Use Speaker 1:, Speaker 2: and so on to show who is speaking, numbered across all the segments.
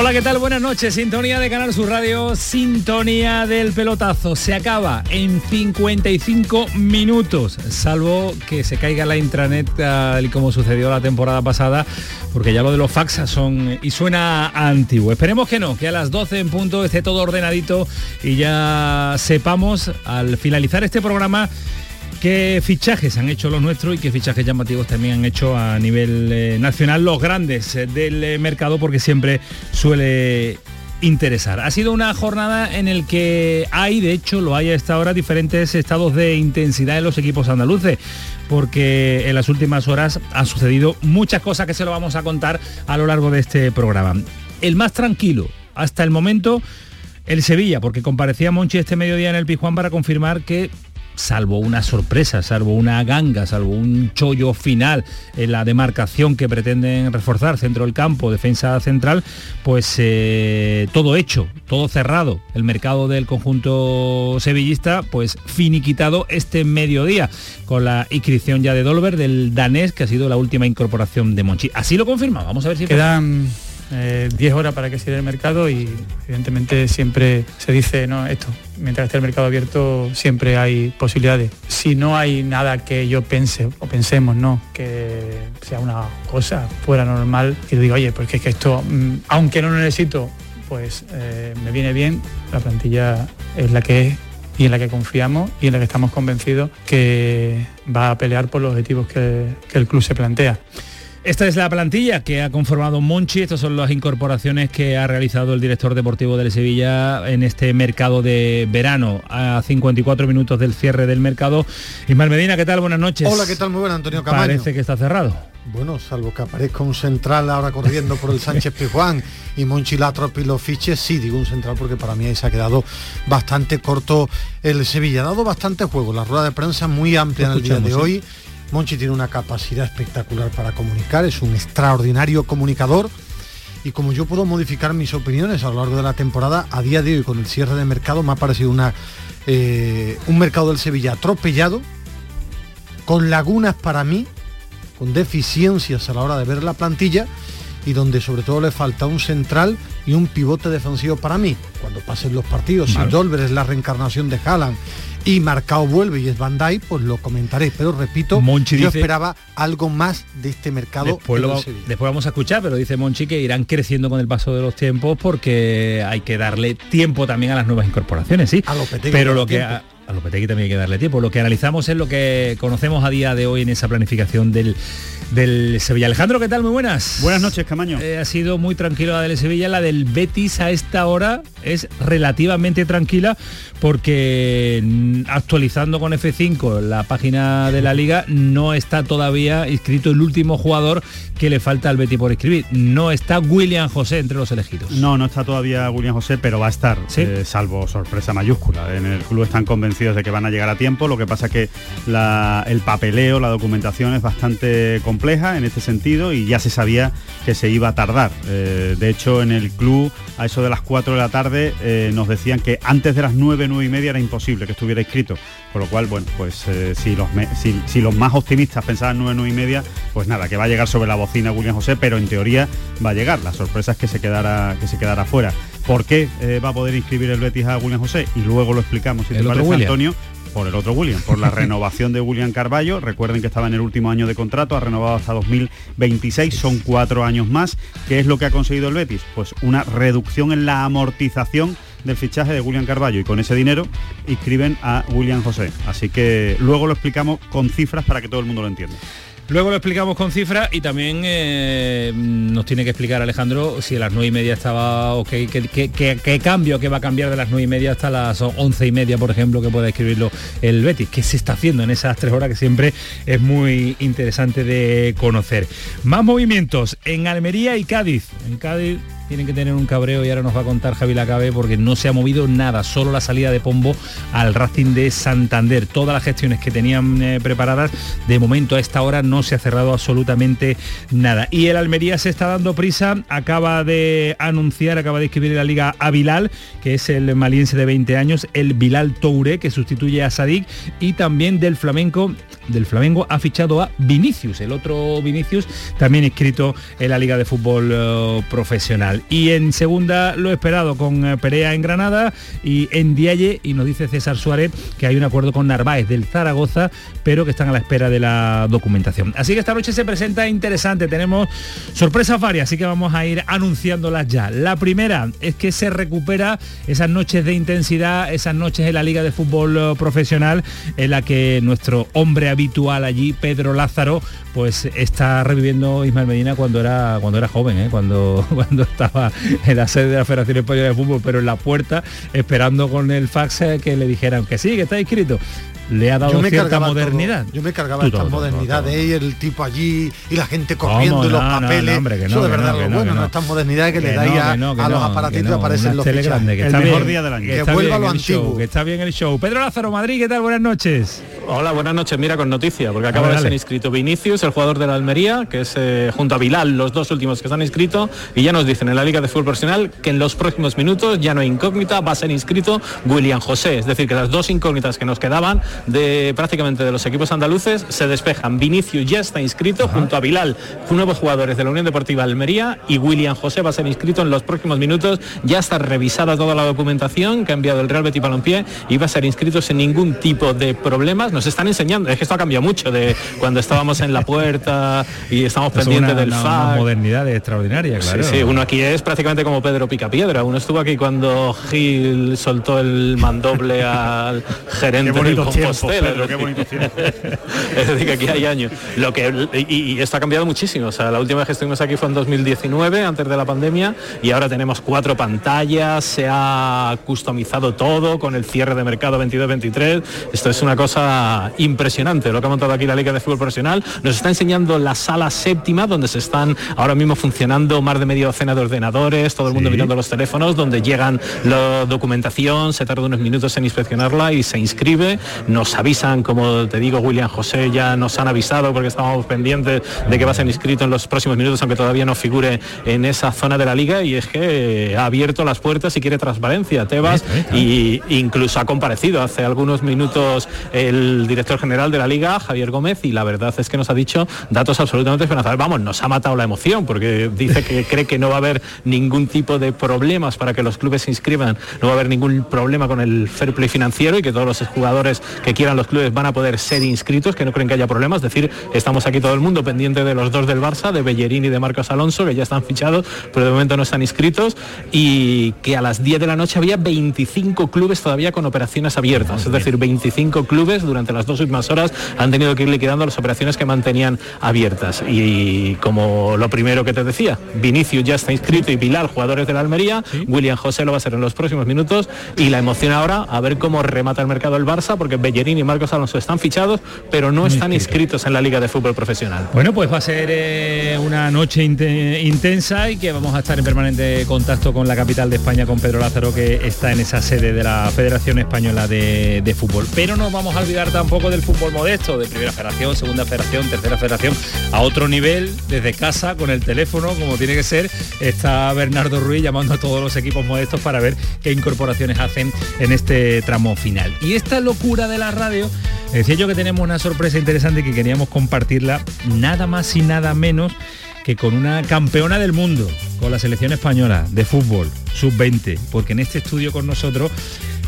Speaker 1: Hola, ¿qué tal? Buenas noches. Sintonía de Canal Sur Radio, sintonía del pelotazo. Se acaba en 55 minutos, salvo que se caiga la intranet tal como sucedió la temporada pasada, porque ya lo de los faxas son y suena antiguo. Esperemos que no, que a las 12 en punto esté todo ordenadito y ya sepamos al finalizar este programa qué fichajes han hecho los nuestros y qué fichajes llamativos también han hecho a nivel eh, nacional los grandes eh, del eh, mercado porque siempre suele interesar. Ha sido una jornada en el que hay, de hecho, lo hay a esta hora, diferentes estados de intensidad en los equipos andaluces, porque en las últimas horas han sucedido muchas cosas que se lo vamos a contar a lo largo de este programa. El más tranquilo hasta el momento el Sevilla, porque comparecía Monchi este mediodía en el Pijuán para confirmar que salvo una sorpresa, salvo una ganga, salvo un chollo final en la demarcación que pretenden reforzar centro del campo, defensa central, pues eh, todo hecho, todo cerrado. El mercado del conjunto sevillista, pues finiquitado este mediodía con la inscripción ya de Dolber del danés, que ha sido la última incorporación de Monchi. Así lo confirma, vamos a ver si...
Speaker 2: Quedan 10 eh, horas para que cierre el mercado y evidentemente siempre se dice, no, esto, mientras esté el mercado abierto siempre hay posibilidades. Si no hay nada que yo pense o pensemos, no, que sea una cosa fuera normal, y digo, oye, porque es que esto, mm, aunque no lo necesito, pues eh, me viene bien, la plantilla es la que es y en la que confiamos y en la que estamos convencidos que va a pelear por los objetivos que el club se plantea.
Speaker 1: Esta es la plantilla que ha conformado Monchi, estas son las incorporaciones que ha realizado el director deportivo del Sevilla en este mercado de verano, a 54 minutos del cierre del mercado. Ismael Medina, ¿qué tal? Buenas noches.
Speaker 3: Hola, ¿qué tal? Muy buenas, Antonio Camaño.
Speaker 1: Parece que está cerrado.
Speaker 3: Bueno, salvo que aparezca un central ahora corriendo por el Sánchez Pijuán y Monchi la y los fiches, sí, digo un central porque para mí ahí se ha quedado bastante corto el Sevilla. Ha dado bastante juego, la rueda de prensa muy amplia en el día de hoy Monchi tiene una capacidad espectacular para comunicar, es un extraordinario comunicador y como yo puedo modificar mis opiniones a lo largo de la temporada, a día de hoy con el cierre de mercado me ha parecido una, eh, un mercado del Sevilla atropellado, con lagunas para mí, con deficiencias a la hora de ver la plantilla y donde sobre todo le falta un central y un pivote defensivo para mí. Cuando pasen los partidos, si Dolber es la reencarnación de Haaland y Marcao vuelve y es Bandai, pues lo comentaré. Pero repito, yo esperaba algo más de este mercado.
Speaker 1: Después, después vamos a escuchar, pero dice Monchi que irán creciendo con el paso de los tiempos porque hay que darle tiempo también a las nuevas incorporaciones, sí.
Speaker 3: A
Speaker 1: pero lo que a, a Lopetegui también hay que darle tiempo. Lo que analizamos es lo que conocemos a día de hoy en esa planificación del del Sevilla. Alejandro, ¿qué tal? Muy buenas.
Speaker 4: Buenas noches, Camaño.
Speaker 1: Eh, ha sido muy tranquilo la del Sevilla, la del Betis a esta hora es relativamente tranquila porque mm, actualizando con F5 la página de la liga no está todavía inscrito el último jugador que le falta al Betis por escribir. No está William José entre los elegidos.
Speaker 4: No, no está todavía William José, pero va a estar, eh, salvo sorpresa mayúscula. En el club están convencidos de que van a llegar a tiempo, lo que pasa que el papeleo, la documentación es bastante compleja en este sentido y ya se sabía que se iba a tardar. Eh, de hecho, en el club, a eso de las 4 de la tarde, eh, nos decían que antes de las 9, 9 y media era imposible que estuviera inscrito. Con lo cual, bueno, pues eh, si, los si, los más optimistas pensaban 9, 9 y media, pues nada, que va a llegar sobre la bocina William José, pero en teoría va a llegar. La sorpresa es que se quedara, que se quedara fuera. ¿Por qué va a poder inscribir el Betis a William José? Y luego lo explicamos, si te parece, Antonio por el otro William, por la renovación de William Carballo. Recuerden que estaba en el último año de contrato, ha renovado hasta 2026, son cuatro años más. ¿Qué es lo que ha conseguido el Betis? Pues una reducción en la amortización del fichaje de William Carballo y con ese dinero inscriben a William José. Así que luego lo explicamos con cifras para que todo el mundo lo entienda.
Speaker 1: Luego lo explicamos con cifras y también eh, nos tiene que explicar Alejandro si a las nueve y media estaba ok, qué, cambio que va a cambiar de las nueve y media hasta las once y media, por ejemplo, que pueda escribirlo el Betis. ¿Qué se está haciendo en esas tres horas que siempre es muy interesante de conocer? Más movimientos en Almería y Cádiz. En Cádiz tienen que tener un cabreo y ahora nos va a contar Javi Lacabe porque no se ha movido nada, solo la salida de Pombo al Racing de Santander. Todas las gestiones que tenían eh, preparadas, de momento a esta hora no se ha cerrado absolutamente nada. Y el Almería se está dando prisa, acaba de anunciar, acaba de escribir en la liga a Bilal, que es el maliense de 20 años, el Bilal Toure, que sustituye a Sadik, y también del flamenco, del Flamengo ha fichado a Vinicius, el otro Vinicius, también inscrito en la Liga de Fútbol eh, Profesional. Y en segunda lo esperado con eh, Perea en Granada y en Dialle, y nos dice César Suárez que hay un acuerdo con Narváez del Zaragoza, pero que están a la espera de la documentación. Así que esta noche se presenta interesante, tenemos sorpresas varias, así que vamos a ir anunciándolas ya. La primera es que se recupera esas noches de intensidad, esas noches en la Liga de Fútbol eh, Profesional, en la que nuestro hombre habitual allí, Pedro Lázaro, pues está reviviendo Ismael Medina cuando era cuando era joven, ¿eh? cuando, cuando estaba en la sede de la Federación Española de Fútbol, pero en la puerta, esperando con el fax eh, que le dijeran que sí, que está inscrito le ha dado cierta modernidad.
Speaker 3: yo me cargaba esta modernidad de el tipo allí y la gente corriendo y los papeles. Eso de verdad lo bueno, no, esta modernidad que, le da a, a los aparatitos y aparecen los
Speaker 1: grande, que
Speaker 3: el
Speaker 1: está
Speaker 3: mejor
Speaker 1: bien,
Speaker 3: día del año.
Speaker 1: Que, vuelva lo antiguo. que está bien el show. Pedro Lázaro, Madrid, ¿qué tal? Buenas noches.
Speaker 5: Hola, buenas noches. Mira, con noticia, porque acaba de ser inscrito Vinicius, el jugador de la Almería, que es eh, junto a Bilal, los dos últimos que están inscritos, y ya nos dicen en la Liga de Fútbol Profesional que en los próximos minutos ya no hay incógnita, va a ser inscrito William José. Es decir, que las dos incógnitas que nos quedaban de prácticamente de los equipos andaluces se despejan. Vinicius ya está inscrito junto a Bilal, nuevos jugadores de la Unión Deportiva Almería, y William José va a ser inscrito en los próximos minutos. Ya está revisada toda la documentación que ha enviado el Real Betis Balompié y va a ser inscrito sin ningún tipo de problemas. Nos están enseñando, es que esto ha cambiado mucho de cuando estábamos en la puerta y estamos pendientes del
Speaker 1: una, modernidad extraordinaria, claro.
Speaker 5: Sí, uno aquí es prácticamente como Pedro Picapiedra. Uno estuvo aquí cuando Gil soltó el mandoble al gerente del Compostela. es decir, que aquí hay años. Lo que, y, esto ha cambiado muchísimo. O sea, la última vez que estuvimos aquí fue en 2019, antes de la pandemia, y ahora tenemos cuatro pantallas, se ha customizado todo con el cierre de mercado 22-23. Esto es una cosa impresionante lo que ha montado aquí la Liga de Fútbol Profesional. Nos está enseñando la sala séptima, donde se están ahora mismo funcionando más de media docena de ordenadores, todo el mundo mirando los teléfonos, donde llegan la documentación, se tarda unos minutos en inspeccionarla y se inscribe. Nos avisan, como te digo, William José ya nos han avisado porque estábamos pendientes de que va a ser inscrito en los próximos minutos, aunque todavía no figure en esa zona de la liga, y es que ha abierto las puertas y quiere transparencia. Tebas y incluso ha comparecido hace algunos minutos el director general de la liga, Javier Gómez, y la verdad es que nos ha dicho datos absolutamente esperanzadores. Vamos, nos ha matado la emoción porque dice que cree que no va a haber ningún tipo de problemas para que los clubes se inscriban, no va a haber ningún problema con el fair play financiero y que todos los jugadores que quieran los clubes van a poder ser inscritos, que no creen que haya problemas. Es decir, estamos aquí todo el mundo pendiente de los dos del Barça, de Bellerín y de Marcos Alonso, que ya están fichados, pero de momento no están inscritos, y que a las 10 de la noche había 25 clubes todavía con operaciones abiertas. Es decir, 25 clubes durante las dos últimas horas han tenido que ir liquidando las operaciones que mantenían abiertas. Y como lo primero que te decía, Vinicius ya está inscrito y Pilar, jugadores de la Almería, William José lo va a ser en los próximos minutos, y la emoción ahora a ver cómo remata el mercado el Barça, porque Bellerín y Marcos Alonso están fichados, pero no están inscritos en la Liga de Fútbol Profesional.
Speaker 1: Bueno, pues va a ser eh, una noche intensa y que vamos a estar en permanente contacto con la capital de España, con Pedro Lázaro, que está en esa sede de la Federación Española de, Fútbol. Pero no vamos a olvidar tampoco del fútbol modesto, de primera federación, segunda federación, tercera federación, a otro nivel, desde casa, con el teléfono, como tiene que ser, está Bernardo Ruiz llamando a todos los equipos modestos para ver qué incorporaciones hacen en este tramo final. Y esta locura de la radio Decía yo que tenemos una sorpresa interesante que queríamos compartirla nada más y nada menos que con una campeona del mundo, con la selección española de fútbol, sub-20, porque en este estudio con nosotros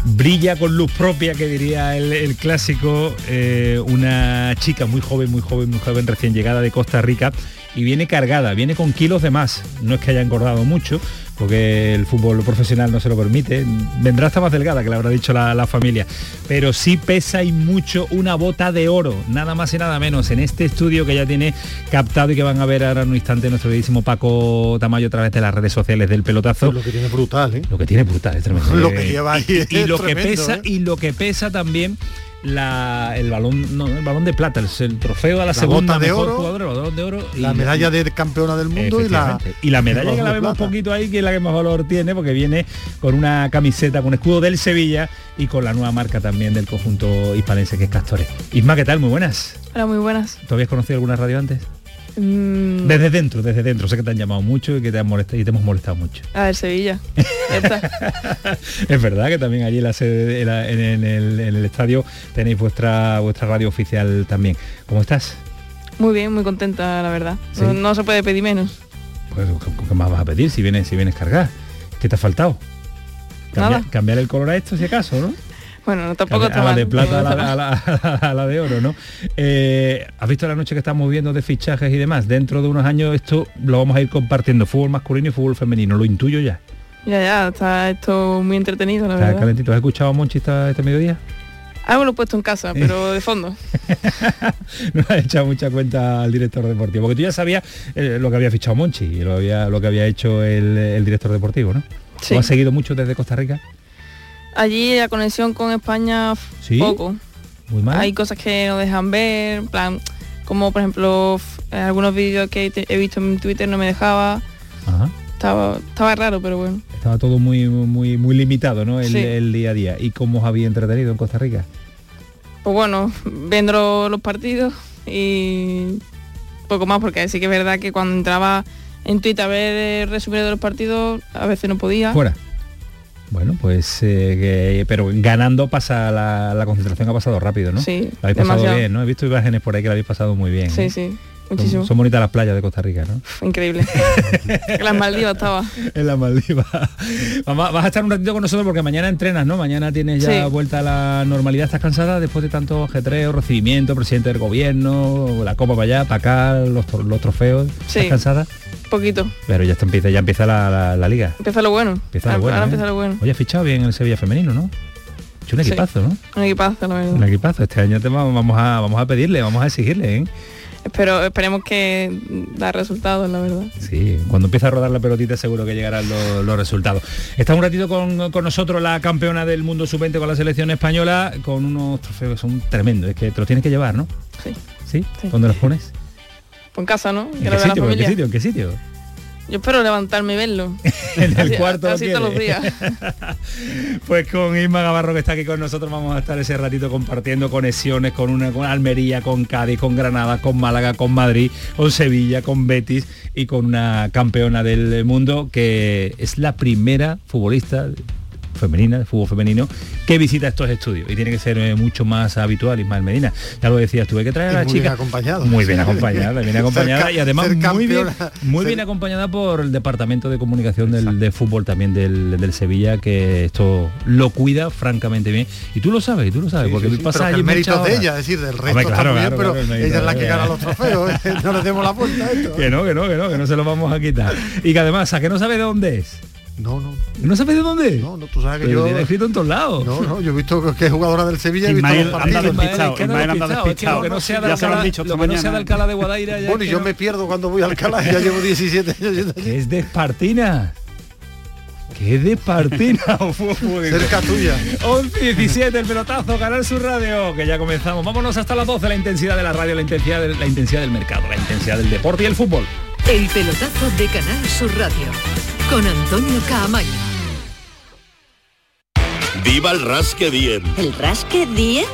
Speaker 1: brilla con luz propia, que diría el, clásico, eh, una chica muy joven, muy joven, muy joven, recién llegada de Costa Rica, y viene cargada, viene con kilos de más. No es que haya engordado mucho, porque el fútbol profesional no se lo permite. Vendrá hasta más delgada, que le habrá dicho la, familia. Pero sí pesa y mucho una bota de oro, nada más y nada menos, en este estudio que ya tiene captado y que van a ver ahora en un instante nuestro queridísimo Paco Tamayo a través de las redes sociales del pelotazo.
Speaker 3: lo que tiene brutal, ¿eh?
Speaker 1: Lo que tiene brutal, es tremendo.
Speaker 3: lo que lleva ahí
Speaker 1: y, lo que pesa, ¿eh? y lo que pesa también el balón no, el balón de plata, el, trofeo a la, segunda
Speaker 3: de
Speaker 1: mejor
Speaker 3: oro,
Speaker 1: jugadora, de oro,
Speaker 3: la medalla de campeona del mundo y la
Speaker 1: y la medalla que la vemos un poquito ahí que es la que más valor tiene porque viene con una camiseta con escudo del Sevilla y con la nueva marca también del conjunto hispanense que es Castores. Isma, ¿qué tal? Muy buenas.
Speaker 6: Hola, muy buenas.
Speaker 1: ¿Tú habías conocido alguna radio antes?
Speaker 6: Mm.
Speaker 1: Desde dentro, desde dentro. Sé que te han llamado mucho y que te han molestado y te hemos molestado mucho.
Speaker 6: A ver, Sevilla.
Speaker 1: es verdad que también allí en, la sede, en, el, estadio tenéis vuestra vuestra radio oficial también. ¿Cómo estás?
Speaker 6: Muy bien, muy contenta, la verdad. No, se puede pedir menos.
Speaker 1: Pues, ¿qué más vas a pedir si vienes, si vienes cargar? ¿Qué te ha faltado? cambiar el color a esto si acaso, ¿no?
Speaker 6: Bueno, tampoco
Speaker 1: a, la de plata a la, de oro, ¿no? Eh, ¿Has visto la noche que estamos viendo de fichajes y demás? Dentro de unos años esto lo vamos a ir compartiendo, fútbol masculino y fútbol femenino, lo intuyo ya.
Speaker 6: Ya, ya, está esto muy entretenido, la está
Speaker 1: calentito. ¿Has escuchado a Monchi este mediodía?
Speaker 6: Algo lo he puesto en casa, pero de fondo.
Speaker 1: no ha echado mucha cuenta al director deportivo, porque tú ya sabías eh, lo que había fichado Monchi y lo, había, lo que había hecho el, director deportivo, ¿no? Sí. ¿Lo has seguido mucho desde Costa Rica?
Speaker 6: Allí la conexión con España poco.
Speaker 1: Muy mal.
Speaker 6: Hay cosas que no dejan ver, plan, como por ejemplo algunos vídeos que he visto en Twitter no me dejaba. Estaba, estaba raro, pero bueno.
Speaker 1: Estaba todo muy muy muy limitado, ¿no? El, día a día. ¿Y cómo os había entretenido en Costa Rica?
Speaker 6: Pues bueno, viendo los partidos y poco más, porque sí que es verdad que cuando entraba en Twitter a ver el resumen de los partidos, a veces no podía.
Speaker 1: Fuera. Bueno, pues, eh, pero ganando pasa la, concentración ha pasado rápido, ¿no?
Speaker 6: Sí,
Speaker 1: la habéis pasado bien, ¿no? He visto imágenes por ahí que la habéis pasado muy bien.
Speaker 6: Sí, sí. Muchísimo.
Speaker 1: Son, bonitas las playas de Costa Rica, ¿no?
Speaker 6: increíble. en las Maldivas estaba.
Speaker 1: En las Maldivas. vas a estar un ratito con nosotros porque mañana entrenas, ¿no? Mañana tienes ya vuelta a la normalidad. ¿Estás cansada después de tanto ajetreo, recibimiento, presidente del gobierno, la copa para allá, para acá, los, trofeos? ¿Estás cansada?
Speaker 6: Poquito.
Speaker 1: Pero ya está, empieza, ya empieza la, liga.
Speaker 6: Empieza lo bueno.
Speaker 1: Empieza lo bueno.
Speaker 6: Ahora ¿eh? empieza lo bueno.
Speaker 1: Oye, has fichado bien el Sevilla femenino, ¿no? Un equipazo, ¿no?
Speaker 6: Un equipazo, la verdad.
Speaker 1: Un equipazo. Este año te vamos a, vamos a pedirle, vamos a exigirle, ¿eh?
Speaker 6: Espero, esperemos que da resultados, la verdad.
Speaker 1: Sí, cuando empieza a rodar la pelotita seguro que llegarán los, resultados. Está un ratito con, nosotros la campeona del mundo sub-20 con la selección española, con unos trofeos que son tremendos. Es que te los tienes que llevar, ¿no?
Speaker 6: Sí.
Speaker 1: ¿Sí? ¿Dónde los pones?
Speaker 6: Pues en casa, ¿no?
Speaker 1: ¿En qué, sitio, ¿En qué sitio? ¿En qué sitio?
Speaker 6: Yo espero levantarme y verlo.
Speaker 1: en el cuarto.
Speaker 6: Así todos los días.
Speaker 1: pues con Isma Gavarro que está aquí con nosotros vamos a estar ese ratito compartiendo conexiones con una con Almería, con Cádiz, con Granada, con Málaga, con Madrid, con Sevilla, con Betis y con una campeona del mundo que es la primera futbolista femenina, de fútbol femenino, que visita estos estudios. Y tiene que ser eh, mucho más habitual, Ismael Medina. Ya lo decías, tuve que traer a la
Speaker 3: muy
Speaker 1: chica.
Speaker 3: Bien acompañada.
Speaker 1: Muy bien acompañada, bien acompañada y además muy bien, muy bien acompañada por el departamento de comunicación del, de fútbol también del, del, Sevilla, que esto lo cuida francamente bien. Y tú lo sabes, y tú lo sabes, porque pasa allí
Speaker 3: el mérito de ella, es decir, del resto claro, bien, pero ella es la que gana los trofeos, ¿eh? no le demos la puerta a esto.
Speaker 1: Que no, que no, que no, que no se lo vamos a quitar. Y que además, ¿a que no sabe de dónde es?
Speaker 3: No, no.
Speaker 1: ¿No sabes de dónde?
Speaker 3: No, no, tú sabes que yo...
Speaker 1: Tiene escrito en todos lados.
Speaker 3: No, no, yo he visto que es jugadora del Sevilla, he visto los partidos.
Speaker 1: Despistado, Ismael anda despistado. Que no sea de Alcalá, lo que no sea de Alcalá de Guadaira.
Speaker 3: Bueno, y yo me pierdo cuando voy a Alcalá, ya llevo 17 años.
Speaker 1: Que es de Espartina. ¡Qué de Espartina!
Speaker 3: Cerca tuya.
Speaker 1: 11 17, el pelotazo, ganar su radio, que ya comenzamos. Vámonos hasta las 12, la intensidad de la radio, la intensidad, de, la intensidad del mercado, la intensidad del deporte y el fútbol.
Speaker 7: El pelotazo de Canal Sur Radio, con Antonio Caamaño.
Speaker 8: ¡Viva el Rasque Diem!
Speaker 9: ¿El Rasque Diem?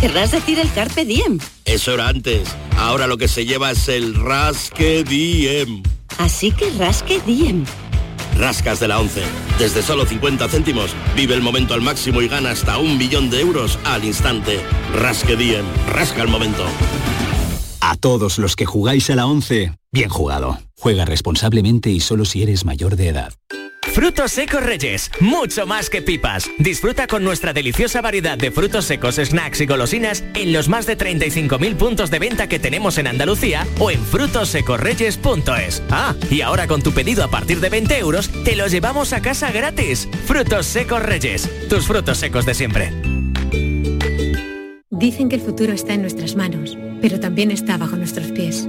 Speaker 9: Querrás decir el Carpe Diem.
Speaker 8: Eso era antes. Ahora lo que se lleva es el Rasque Diem.
Speaker 9: Así que Rasque Diem.
Speaker 8: Rascas de la 11. Desde solo 50 céntimos, vive el momento al máximo y gana hasta un millón de euros al instante. Rasque Diem. Rasca el momento.
Speaker 10: A todos los que jugáis a la 11, bien jugado. Juega responsablemente y solo si eres mayor de edad.
Speaker 11: Frutos secos Reyes, mucho más que pipas. Disfruta con nuestra deliciosa variedad de frutos secos, snacks y golosinas en los más de 35.000 puntos de venta que tenemos en Andalucía o en frutosecorreyes.es. Ah, y ahora con tu pedido a partir de 20 euros, te los llevamos a casa gratis. Frutos secos Reyes, tus frutos secos de siempre.
Speaker 12: Dicen que el futuro está en nuestras manos, pero también está bajo nuestros pies.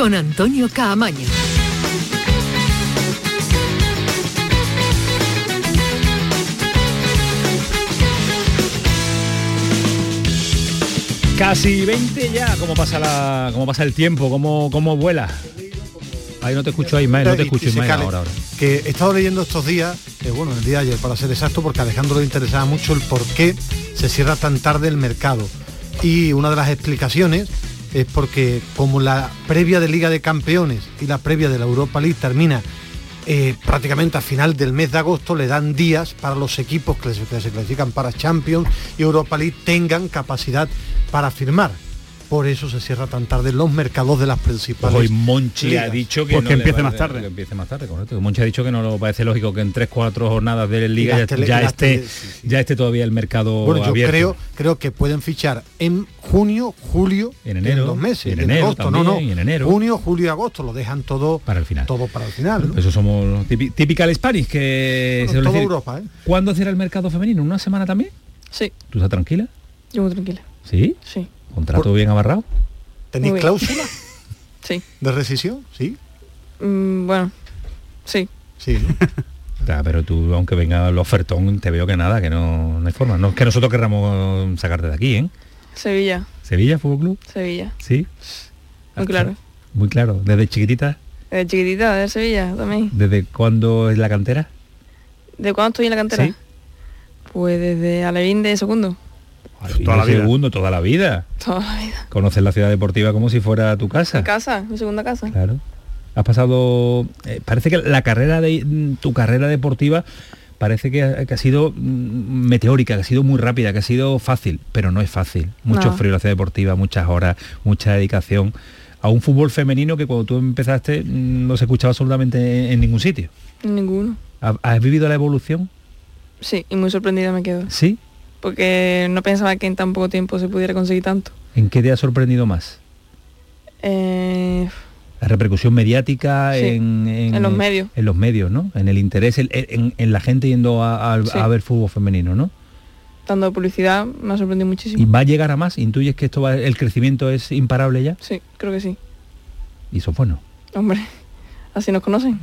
Speaker 7: con Antonio Caamaño.
Speaker 1: Casi 20 ya, ¿cómo pasa la, cómo pasa el tiempo? ¿Cómo, cómo vuela? Ahí no te escucho ahí, Ismael, no te escucho Ismael ahora, ahora.
Speaker 3: Que he estado leyendo estos días, eh, bueno, el día de ayer para ser exacto, porque a Alejandro le interesaba mucho el por qué se cierra tan tarde el mercado. Y una de las explicaciones es porque como la previa de Liga de Campeones y la previa de la Europa League termina eh, prácticamente a final del mes de agosto, le dan días para los equipos que se, clasifican para Champions y Europa League tengan capacidad para firmar por eso se cierra tan tarde los mercados de las principales.
Speaker 1: Hoy Monchi
Speaker 3: ligas.
Speaker 1: ha dicho que,
Speaker 4: Porque
Speaker 1: no le
Speaker 4: empiece más tarde.
Speaker 1: Que empiece más tarde, correcto. Monchi ha dicho que no lo parece lógico que en tres, cuatro jornadas de liga ya,
Speaker 3: tele-
Speaker 1: esté,
Speaker 3: tele- sí, sí.
Speaker 1: ya esté todavía el mercado
Speaker 3: Bueno, yo
Speaker 1: abierto.
Speaker 3: creo, creo que pueden fichar en junio, julio,
Speaker 1: En enero,
Speaker 3: dos meses,
Speaker 1: en
Speaker 3: y
Speaker 1: enero
Speaker 3: agosto, no, no,
Speaker 1: también, y en enero.
Speaker 3: junio, julio y agosto, lo dejan todo
Speaker 1: para el final.
Speaker 3: todo para el final. ¿no?
Speaker 1: Eso somos los típi- typical Spanish que
Speaker 3: Bueno,
Speaker 1: se
Speaker 3: toda
Speaker 1: decir.
Speaker 3: Europa, ¿eh?
Speaker 1: ¿Cuándo cierra el mercado femenino? ¿Una semana también?
Speaker 6: Sí,
Speaker 1: ¿Tú estás tranquila?
Speaker 6: yo muy tranquila.
Speaker 1: ¿Sí?
Speaker 6: Sí,
Speaker 1: ¿Contrato bien amarrado?
Speaker 3: ¿Tenéis
Speaker 6: bien.
Speaker 3: cláusula
Speaker 6: sí.
Speaker 3: de rescisión? Sí,
Speaker 6: Mm, bueno, sí.
Speaker 3: sí.
Speaker 1: pero tú, aunque venga el ofertón, te veo que nada, que no, no hay forma. No es que nosotros querramos sacarte de aquí, ¿eh?
Speaker 6: Sevilla,
Speaker 1: Sevilla, Fútbol Club,
Speaker 6: Sevilla.
Speaker 1: sí.
Speaker 6: Muy claro.
Speaker 1: Muy claro. Desde chiquitita,
Speaker 6: De chiquitita, de Sevilla también.
Speaker 1: ¿desde cuándo es la cantera?
Speaker 6: ¿De cuándo estoy en la cantera?
Speaker 1: Sí.
Speaker 6: Pues desde Alevín de segundo.
Speaker 4: Toda la vida.
Speaker 1: Segundo, toda la vida.
Speaker 6: Toda la vida.
Speaker 1: Conoces la ciudad deportiva como si fuera tu casa.
Speaker 6: Mi casa, mi segunda casa.
Speaker 1: Claro. Has pasado. eh, parece que la carrera de tu carrera deportiva parece que ha, que ha sido mm, meteórica, que ha sido muy rápida, que ha sido fácil, pero no es fácil. Mucho
Speaker 6: No.
Speaker 1: frío en la ciudad deportiva, muchas horas, mucha dedicación. A un fútbol femenino que cuando tú empezaste mm, no se escuchaba absolutamente en, en ningún sitio.
Speaker 6: Ninguno.
Speaker 1: ¿Ha- ¿Has vivido la evolución?
Speaker 6: Sí, y muy sorprendida me quedo.
Speaker 1: Sí.
Speaker 6: Porque no pensaba que en tan poco tiempo se pudiera conseguir tanto.
Speaker 1: ¿En qué te ha sorprendido más?
Speaker 6: Eh,
Speaker 1: La repercusión mediática
Speaker 6: Sí,
Speaker 1: en,
Speaker 6: en los medios.
Speaker 1: En los medios, ¿no? En el interés, en, en- la gente yendo a, a-
Speaker 6: Sí.
Speaker 1: a ver fútbol femenino, ¿no?
Speaker 6: tanto de publicidad me ha sorprendido
Speaker 1: ¿Y
Speaker 6: muchísimo.
Speaker 1: va a llegar a más? ¿Intuyes que esto va, el crecimiento es imparable ya?
Speaker 6: Sí, creo que sí.
Speaker 1: Y eso es bueno.
Speaker 6: Hombre, así nos conocen.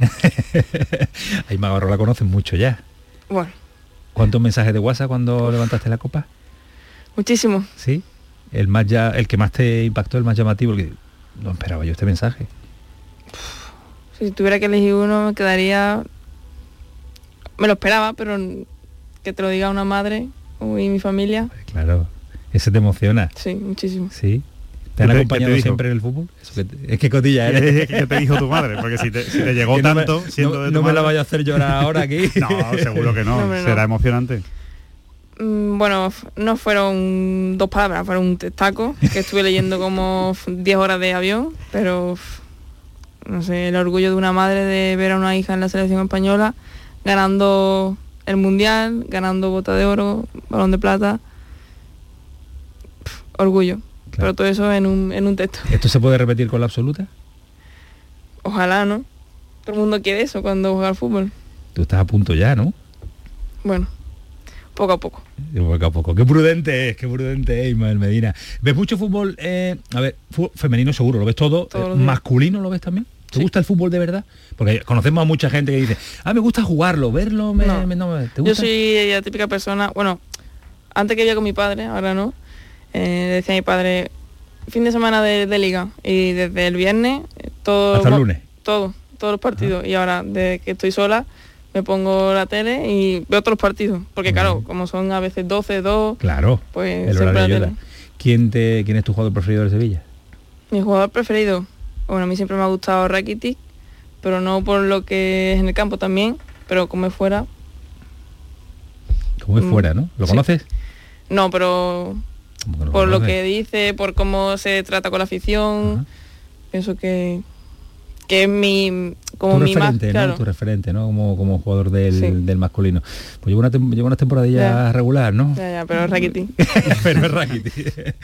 Speaker 1: Ahí Magarro la conocen mucho ya.
Speaker 6: Bueno,
Speaker 1: ¿Cuántos mensajes de WhatsApp cuando levantaste la copa?
Speaker 6: muchísimo.
Speaker 1: ¿Sí? El más ya, el que más te impactó, el más llamativo, el que no esperaba yo este mensaje.
Speaker 6: Si tuviera que elegir uno me quedaría... Me lo esperaba, pero que te lo diga una madre y mi familia,
Speaker 1: Claro. Ese te emociona.
Speaker 6: sí, muchísimo.
Speaker 1: Sí. ¿Te han
Speaker 4: ¿Qué te- qué te
Speaker 1: acompañado siempre en el fútbol? Eso que te- es que cotilla eres.
Speaker 4: ¿Qué te dijo tu madre? Porque si te, si te llegó
Speaker 1: me-
Speaker 4: tanto siendo
Speaker 1: no-
Speaker 4: de tu
Speaker 1: no me la vaya a hacer llorar ahora aquí.
Speaker 4: No, seguro que no.
Speaker 6: No, hombre, no.
Speaker 4: Será emocionante.
Speaker 6: Mm, Bueno, no fueron dos palabras, fueron un testaco, que estuve leyendo como f- 10 horas de avión, pero no sé, el orgullo de una madre de ver a una hija en la selección española ganando el mundial, ganando bota de oro, balón de plata. Orgullo. Pero todo eso en un, en un texto.
Speaker 1: ¿Esto se puede repetir con la absoluta?
Speaker 6: Ojalá, ¿no? Todo el mundo quiere eso cuando juega al fútbol.
Speaker 1: Tú estás a punto ya, ¿no?
Speaker 6: Bueno, poco a poco.
Speaker 1: Poco a poco. Qué prudente es, qué prudente es Ismael Medina. ¿Ves mucho fútbol? eh, a ver, fútbol femenino seguro, ¿lo ves todo? Eh. ¿Masculino lo ves también? ¿Te gusta el fútbol de verdad? Porque conocemos a mucha gente que dice, ah, me gusta jugarlo, verlo, me,
Speaker 6: No.
Speaker 1: me- no me- ¿te
Speaker 6: Yo
Speaker 1: gusta?
Speaker 6: soy la típica persona, bueno, antes que vivía con mi padre, ahora no, eh, decía mi padre, fin de semana de, de liga, y desde el viernes, eh, todo...
Speaker 1: Hasta el lunes.
Speaker 6: Todo, todos los partidos, y ahora, desde que estoy sola, me pongo la tele y veo todos los partidos, porque claro, como son a veces 12, 2,
Speaker 1: Claro,
Speaker 6: pues
Speaker 1: el
Speaker 6: siempre la tele.
Speaker 1: ¿Quién, te, ¿Quién es tu jugador preferido de Sevilla?
Speaker 6: Mi jugador preferido, bueno, a mí siempre me ha gustado Rakitic, pero no por lo que es en el campo también, pero como es fuera,
Speaker 1: muy mm, fuera, ¿no? ¿Lo conoces?
Speaker 6: No, pero por lo que dice, por cómo se trata con la afición, pienso que que es mi como
Speaker 1: tu
Speaker 6: mi
Speaker 1: referente, ¿no? Tu referente, ¿no? Como, como jugador del, del masculino. Pues lleva una, lleva una temporadilla regular, ¿no?
Speaker 6: Ya, ya, pero es Rakiti.
Speaker 1: pero es Rakiti.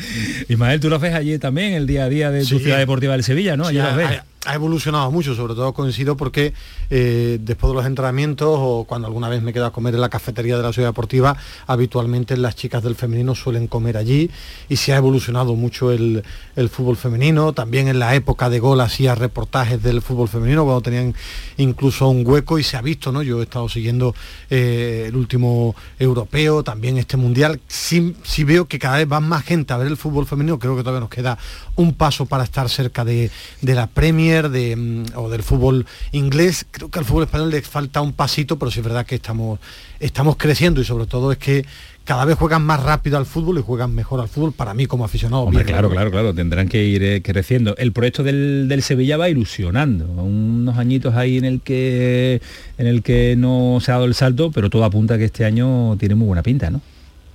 Speaker 1: Ismael, tú lo ves allí también, el día a día de tu ciudad deportiva del Sevilla, ¿no? Allí lo ves
Speaker 3: ha evolucionado mucho, sobre todo coincido porque eh, después de los entrenamientos o cuando alguna vez me quedo a comer en la cafetería de la ciudad deportiva, habitualmente las chicas del femenino suelen comer allí y se ha evolucionado mucho el, fútbol femenino. También en la época de gol hacía reportajes del fútbol femenino cuando tenían incluso un hueco y se ha visto, ¿no? Yo he estado siguiendo eh, el último europeo, también este mundial. Sí, veo que cada vez va más gente a ver el fútbol femenino, creo que todavía nos queda un paso para estar cerca de, de la Premier de, mm, o del fútbol inglés. Creo que al fútbol español le falta un pasito, pero sí es verdad que estamos, estamos creciendo y sobre todo es que cada vez juegan más rápido al fútbol y juegan mejor al fútbol para mí como aficionado.
Speaker 1: claro, claro, claro, tendrán que ir eh, creciendo. El proyecto del, Sevilla va ilusionando, unos añitos ahí en el que en el que no se ha dado el salto, pero todo apunta a que este año tiene muy buena pinta, ¿no?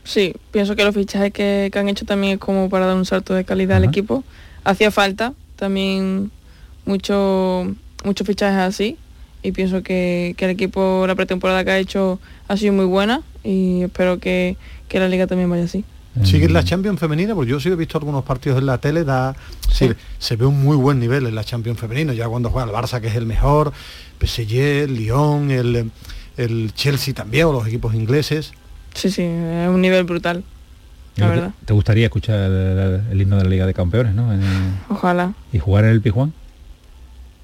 Speaker 6: Sí, pienso que los fichajes que, han hecho también es como para dar un salto de calidad al equipo. Hacía falta también mucho, muchos fichajes así y pienso que, el equipo, la pretemporada que ha hecho ha sido muy buena y espero que, la liga también vaya así.
Speaker 3: ¿Sigues la Champions femenina? Porque yo sí he visto algunos partidos en la tele, da, se ve un muy buen nivel en la Champions femenina, ya cuando juega el Barça que es el mejor, PSG, el Lyon, el, el Chelsea también, o los equipos ingleses.
Speaker 6: Sí, sí, es un nivel brutal. La verdad.
Speaker 1: ¿Te gustaría escuchar el, himno de la Liga de Campeones, no?
Speaker 6: Ojalá.
Speaker 1: ¿Y jugar en el Pijuán?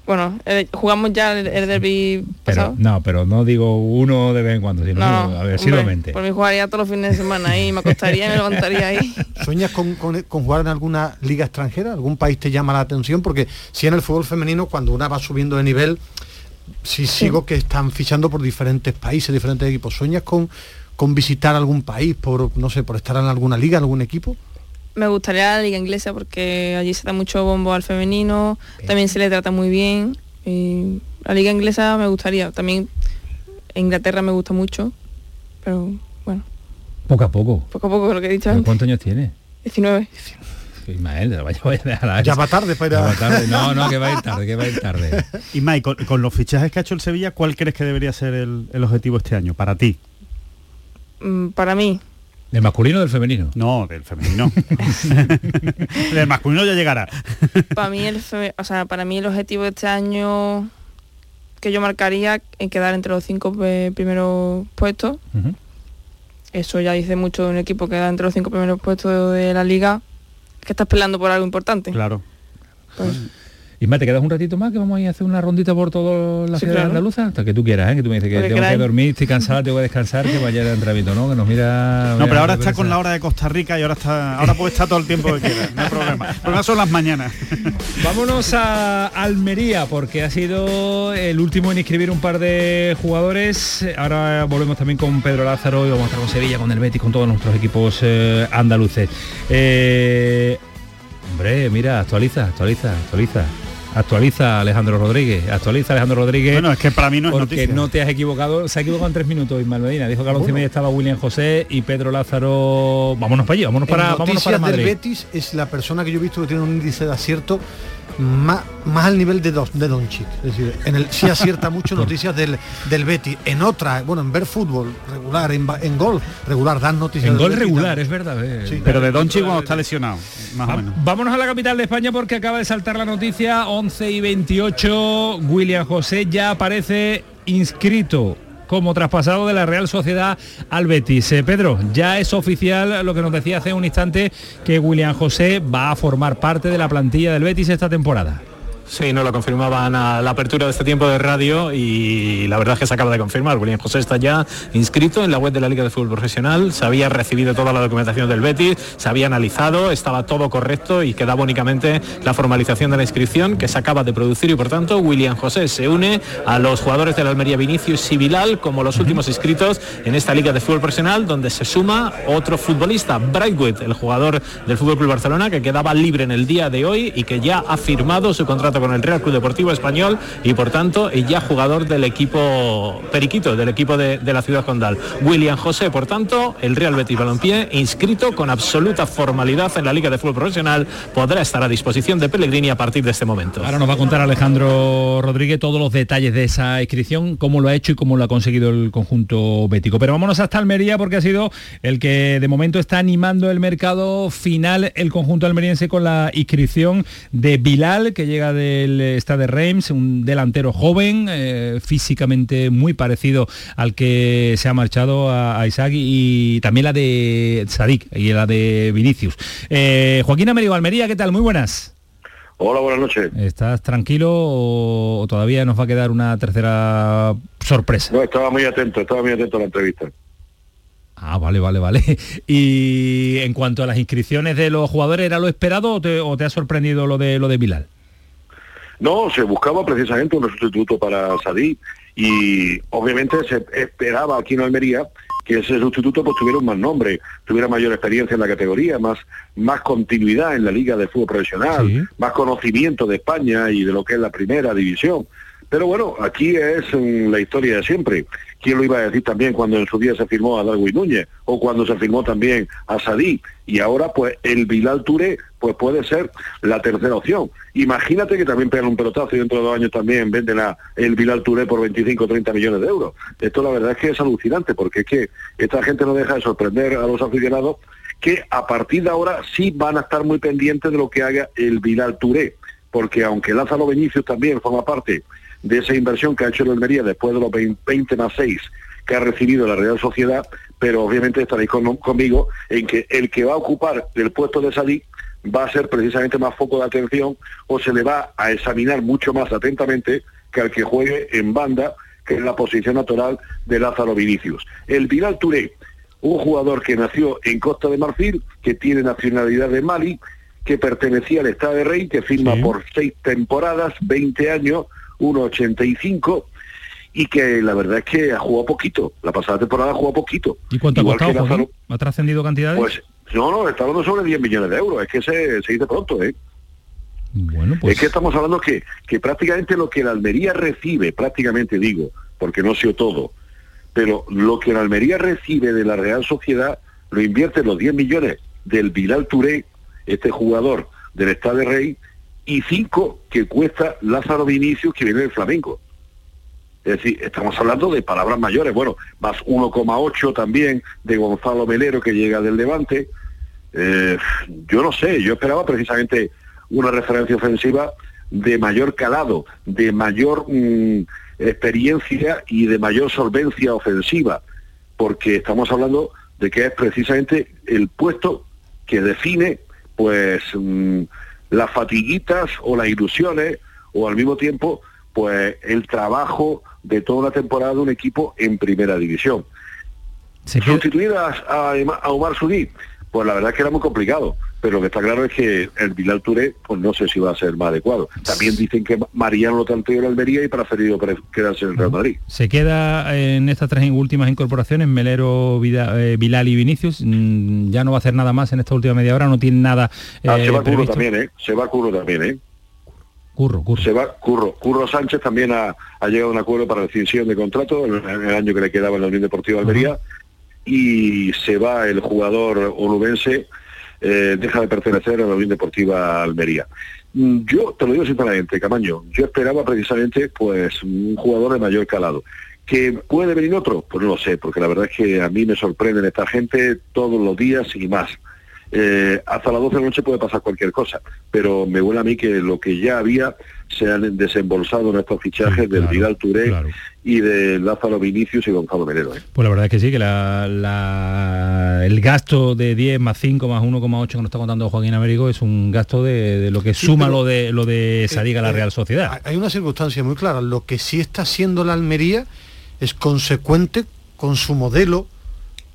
Speaker 6: Bueno, eh, jugamos ya el, derby pasado.
Speaker 1: no, pero no digo uno de vez en cuando, sino a ver, hombre,
Speaker 6: Por mí jugaría todos los fines de semana y me acostaría y me levantaría ahí.
Speaker 3: ¿Sueñas con, jugar en alguna liga extranjera? ¿Algún país te llama la atención? Porque si en el fútbol femenino, cuando una va subiendo de nivel, si sigo que están fichando por diferentes países, diferentes equipos. ¿Sueñas con, con visitar algún país, por, no sé, por estar en alguna liga, algún equipo?
Speaker 6: me gustaría la liga inglesa porque allí se da mucho bombo al femenino, también se le trata muy bien. Y la liga inglesa me gustaría, también Inglaterra me gusta mucho, pero bueno.
Speaker 1: Poco a poco.
Speaker 6: Poco a poco, lo que he dicho
Speaker 1: ¿Cuántos años tiene?
Speaker 6: 19.
Speaker 1: Ismael, vaya, vaya,
Speaker 3: ya va tarde para
Speaker 1: No, no, que va a ir tarde, que va a ir tarde.
Speaker 4: Y Mike, con, los fichajes que ha hecho el Sevilla, ¿cuál crees que debería ser el, el objetivo este año para ti?
Speaker 6: Mm, para mí,
Speaker 1: ¿Del masculino o del femenino?
Speaker 4: No, del femenino. del masculino ya llegará.
Speaker 6: para mí el o sea, para mí el objetivo de este año que yo marcaría en quedar entre los cinco primeros puestos. Eso ya dice mucho de un equipo que da entre los cinco primeros puestos de la liga, que estás peleando por algo importante.
Speaker 4: Claro.
Speaker 1: Pues, Isma, ¿te quedas un ratito más que vamos a ir a hacer una rondita por toda la ciudad andaluza? Hasta que tú quieras, ¿eh? que tú me dices que tengo que dormir, estoy cansada, tengo que descansar, que vaya el entrenamiento, ¿no? Que nos mira...
Speaker 4: No, pero ahora está con la hora de Costa Rica y ahora está ahora puede estar todo el tiempo que quiera, no hay problema. Pero son las mañanas.
Speaker 1: Vámonos a Almería, porque ha sido el último en inscribir un par de jugadores. Ahora volvemos también con Pedro Lázaro y vamos a estar con Sevilla, con el Betis, con todos nuestros equipos eh, andaluces. Eh, hombre, mira, actualiza, actualiza, actualiza. Actualiza Alejandro Rodríguez, actualiza Alejandro Rodríguez.
Speaker 4: Bueno, es que para mí no es
Speaker 1: porque no te has equivocado, se ha equivocado en tres minutos Ismael Medina. Dijo que a los bueno. estaba William José y Pedro Lázaro. Vámonos para allí, vámonos para, vámonos para Madrid.
Speaker 3: del Betis es la persona que yo he visto que tiene un índice de acierto más, al nivel de, dos, de Doncic. Es decir, en el sí acierta mucho noticias del, del Betty. En otra, bueno, en ver fútbol regular, en, en gol regular, dan noticias.
Speaker 1: En gol regular, es verdad. Eh.
Speaker 4: pero de Doncic cuando está lesionado, más o menos.
Speaker 1: Vámonos a la capital de España porque acaba de saltar la noticia, 11 y 28, William José ya aparece inscrito como traspasado de la Real Sociedad al Betis. Eh, Pedro, ya es oficial lo que nos decía hace un instante que William José va a formar parte de la plantilla del Betis esta temporada.
Speaker 5: Sí, no lo confirmaban a la apertura de este tiempo de radio y la verdad es que se acaba de confirmar. William José está ya inscrito en la web de la Liga de Fútbol Profesional, se había recibido toda la documentación del Betis, se había analizado, estaba todo correcto y quedaba únicamente la formalización de la inscripción que se acaba de producir y por tanto William José se une a los jugadores de la Almería Vinicius y Vilal como los últimos inscritos en esta Liga de Fútbol Profesional donde se suma otro futbolista, Brightwood, el jugador del Fútbol Club Barcelona que quedaba libre en el día de hoy y que ya ha firmado su contrato con el Real Club Deportivo Español y por tanto ya jugador del equipo Periquito, del equipo de, la ciudad condal. William José, por tanto, el Real Betis Balompié, inscrito con absoluta formalidad en la Liga de Fútbol Profesional, podrá estar a disposición de Pellegrini a partir de este momento.
Speaker 1: Ahora nos va a contar Alejandro Rodríguez todos los detalles de esa inscripción, cómo lo ha hecho y cómo lo ha conseguido el conjunto bético. Pero vámonos hasta Almería porque ha sido el que de momento está animando el mercado final el conjunto almeriense con la inscripción de Bilal, que llega del Stade Reims, un delantero joven, eh, físicamente muy parecido al que se ha marchado a, Isaac y, también la de Sadik y la de Vinicius. Eh, Joaquín Américo Almería, ¿qué tal? Muy buenas.
Speaker 13: Hola, buenas noches.
Speaker 1: ¿Estás tranquilo o, todavía nos va a quedar una tercera sorpresa?
Speaker 13: No, estaba muy atento, estaba muy atento a la entrevista.
Speaker 1: Ah, vale, vale, vale. Y en cuanto a las inscripciones de los jugadores, ¿era lo esperado o te, ha sorprendido lo de lo de Bilal?
Speaker 13: No, se buscaba precisamente un sustituto para Sadí y obviamente se esperaba aquí en Almería que ese sustituto pues tuviera un más nombre, tuviera mayor experiencia en la categoría, más, más continuidad en la liga de fútbol profesional, más conocimiento de España y de lo que es la primera división. Pero bueno, aquí es mm, la historia de siempre. ¿Quién lo iba a decir también cuando en su día se firmó a Darwin Núñez o cuando se firmó también a Sadí? Y ahora pues el Bilal Touré pues puede ser la tercera opción. Imagínate que también pegan un pelotazo y dentro de dos años también venden a el Bilal Touré por 25 o 30 millones de euros. Esto la verdad es que es alucinante porque es que esta gente no deja de sorprender a los aficionados que a partir de ahora sí van a estar muy pendientes de lo que haga el Bilal Touré. Porque aunque Lázaro Beñicius también forma parte de esa inversión que ha hecho el Almería después de los 20 más 6 que ha recibido la Real Sociedad, pero obviamente estaréis conmigo en que el que va a ocupar el puesto de Sadí va a ser precisamente más foco de atención o se le va a examinar mucho más atentamente que al que juegue en banda, que es la posición natural de Lázaro Vinicius. El Vidal Touré, un jugador que nació en Costa de Marfil, que tiene nacionalidad de Mali, que pertenecía al Estado de Rey, que firma por seis temporadas, 20 años, 1,85 y que la verdad es que ha jugado poquito. La pasada temporada ha jugado poquito.
Speaker 1: ¿Y cuánto ha costado, ¿Ha trascendido cantidades?
Speaker 13: Pues no, no, está hablando sobre 10 millones de euros. Es que se, se dice pronto, ¿eh? Bueno, pues... Es que estamos hablando que, que prácticamente lo que la Almería recibe, prácticamente digo, porque no sé todo, pero lo que la Almería recibe de la Real Sociedad lo invierte los 10 millones del Bilal Touré, este jugador del Estado de Rey, y cinco que cuesta Lázaro Vinicius que viene del Flamengo. Es decir, estamos hablando de palabras mayores. Bueno, más 1,8 también de Gonzalo Melero que llega del Levante. Eh, yo no sé, yo esperaba precisamente una referencia ofensiva de mayor calado, de mayor mm, experiencia y de mayor solvencia ofensiva, porque estamos hablando de que es precisamente el puesto que define pues mm, las fatiguitas o las ilusiones o al mismo tiempo pues el trabajo de toda una temporada de un equipo en primera división. Sustituir a, a, Omar Suní, pues la verdad es que era muy complicado, pero lo que está claro es que el Bilal Touré, pues no sé si va a ser más adecuado. También dicen que Mariano lo tanteó en Almería y preferido quedarse en el Real Madrid.
Speaker 1: Se queda en estas tres últimas incorporaciones, Melero, eh, Bilal y Vinicius, mm, ya no va a hacer nada más en esta última media hora, no tiene nada.
Speaker 13: ah, se eh, va Curro también, ¿eh? Se va Curro también, ¿eh?
Speaker 1: Curro, Curro.
Speaker 13: Se va Curro. Curro Sánchez también ha, llegado a un acuerdo para la decisión de contrato en, el año que le quedaba en la Unión Deportiva de Almería y se va el jugador onubense, eh, deja de pertenecer a la Unión Deportiva Almería. Mm, yo te lo digo sinceramente, Camaño, yo esperaba precisamente pues un jugador de mayor calado. ¿Que puede venir otro? Pues no lo sé, porque la verdad es que a mí me sorprenden esta gente todos los días y más. Eh, hasta las 12 de la noche puede pasar cualquier cosa, pero me huele a mí que lo que ya había se han desembolsado en estos fichajes del Vidal Touré y de Lázaro Vinicius y Gonzalo Menero. ¿eh?
Speaker 1: Pues la verdad es que sí, que la, el gasto de 10 más 5 más 1,8 que nos está contando Joaquín Américo es un gasto de, lo que suma lo de lo de Sadiga la eh, Real Sociedad.
Speaker 3: Hay una circunstancia muy clara, lo que sí está haciendo la Almería es consecuente con su modelo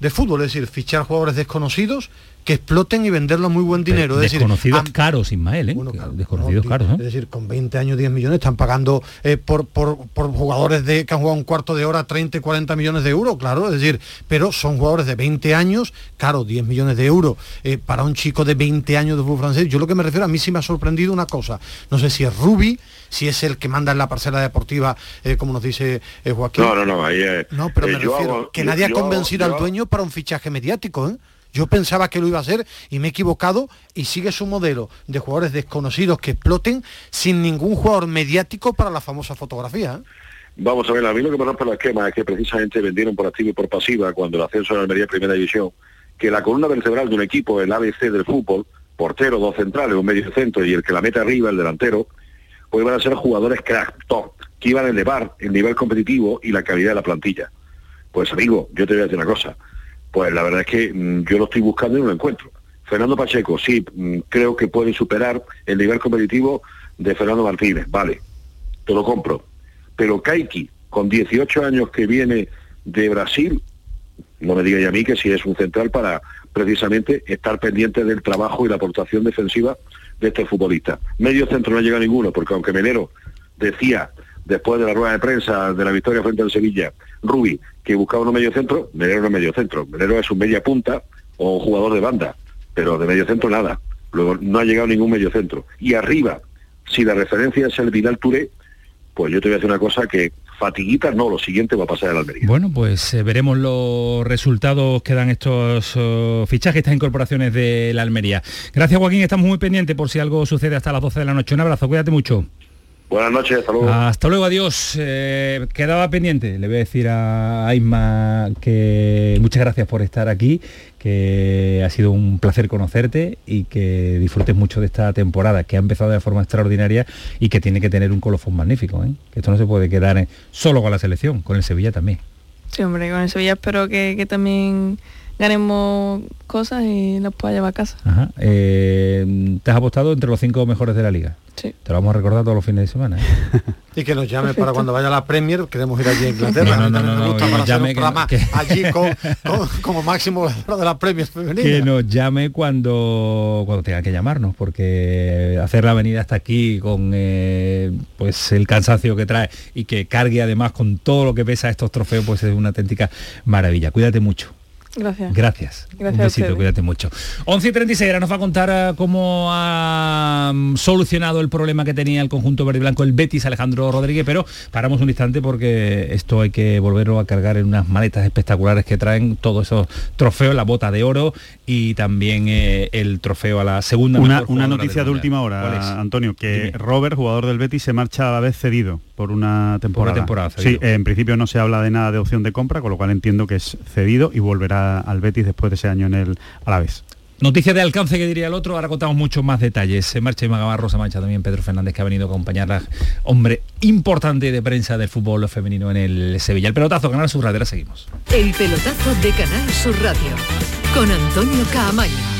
Speaker 3: de fútbol, es decir, fichar jugadores desconocidos que exploten y venderlo a muy buen dinero.
Speaker 1: es desconocidos caros, Ismael, ¿eh? desconocidos caros. ¿eh?
Speaker 3: Es decir, con 20 años, 10 millones están pagando eh, por, por, jugadores de, que han jugado un cuarto de hora 30 y 40 millones de euros, claro, es decir, pero son jugadores de 20 años, claro, 10 millones de euros eh, para un chico de 20 años de fútbol francés. Yo lo que me refiero, a mí sí me ha sorprendido una cosa, no sé si es Rubi, si es el que manda en la parcela deportiva, como nos dice Joaquín.
Speaker 13: No, no, no, ahí
Speaker 3: No, pero me refiero, que nadie ha convencido al dueño para un fichaje mediático, ¿eh? Yo pensaba que lo iba a hacer y me he equivocado y sigue su modelo de jugadores desconocidos que exploten sin ningún jugador mediático para la famosa fotografía. ¿eh?
Speaker 13: Vamos a ver, a mí lo que me rompe el esquema es que precisamente vendieron por activo y por pasiva cuando el ascenso de la Almería Primera División, que la columna vertebral de un equipo, el ABC del fútbol, portero, dos centrales, un medio centro y el que la mete arriba, el delantero, pues iban a ser jugadores crack, top, que iban a elevar el nivel competitivo y la calidad de la plantilla. Pues amigo, yo te voy a decir una cosa, pues la verdad es que mm, yo lo estoy buscando y no lo encuentro. Fernando Pacheco, sí, mm, creo que puede superar el nivel competitivo de Fernando Martínez, vale, te lo compro. Pero Kaiki, con 18 años que viene de Brasil, no me diga ya a mí que si es un central para precisamente estar pendiente del trabajo y la aportación defensiva de este futbolista. Medio centro no llega ninguno, porque aunque Menero decía después de la rueda de prensa de la victoria frente al Sevilla, Rubi, que buscaba un medio centro, Melero no medio centro, Melero es un media punta o jugador de banda, pero de medio centro nada. Luego no ha llegado ningún medio centro. Y arriba, si la referencia es el Vidal Touré, pues yo te voy a decir una cosa que fatiguita no, lo siguiente va a pasar al Almería.
Speaker 1: Bueno, pues eh, veremos los resultados que dan estos oh, fichajes, estas incorporaciones de la Almería. Gracias Joaquín, estamos muy pendientes por si algo sucede hasta las 12 de la noche. Un abrazo, cuídate mucho.
Speaker 13: Buenas noches, hasta luego.
Speaker 1: Hasta luego, adiós. Eh, quedaba pendiente, le voy a decir a Isma que muchas gracias por estar aquí, que ha sido un placer conocerte y que disfrutes mucho de esta temporada, que ha empezado de forma extraordinaria y que tiene que tener un colofón magnífico. ¿eh? Que esto no se puede quedar solo con la selección, con el Sevilla también.
Speaker 6: Sí, hombre, con el Sevilla espero que, también ganemos cosas y nos pueda llevar a casa.
Speaker 1: Eh, ¿Te has apostado entre los cinco mejores de la liga? Te lo vamos a recordar todos los fines de semana. ¿eh?
Speaker 3: y que nos llame para cuando vaya a la Premier, queremos ir allí a Inglaterra.
Speaker 1: No, no, no, no,
Speaker 3: para llame allí como máximo de la Premier femenina.
Speaker 1: Que nos llame cuando, cuando tenga que llamarnos, porque hacer la avenida hasta aquí con eh, pues el cansancio que trae y que cargue además con todo lo que pesa estos trofeos, pues es una auténtica maravilla. Cuídate mucho.
Speaker 6: Gracias.
Speaker 1: Gracias. Un besito, cuídate mucho. 11 y 36, ahora nos va a contar eh, cómo ha mm, solucionado el problema que tenía el conjunto verde y blanco, el Betis Alejandro Rodríguez, pero paramos un instante porque esto hay que volverlo a cargar en unas maletas espectaculares que traen todos esos trofeos, la bota de oro y también eh, el trofeo a la segunda.
Speaker 4: Una, una noticia de última hora, Antonio, que Robert, jugador del Betis, se marcha a la vez cedido por una temporada.
Speaker 1: temporada
Speaker 4: sí, en principio no se habla de nada de opción de compra, con lo cual entiendo que es cedido y volverá al Betis después de ese año en el Alavés.
Speaker 1: Noticia de alcance que diría el otro, ahora contamos muchos más detalles. Se marcha Ima Gavarro, se marcha también Pedro Fernández que ha venido a acompañarla, hombre importante de prensa del fútbol femenino en el Sevilla. El pelotazo, Canal Sur Radio, seguimos.
Speaker 7: El pelotazo de Canal Sur Radio, con Antonio Caamaño.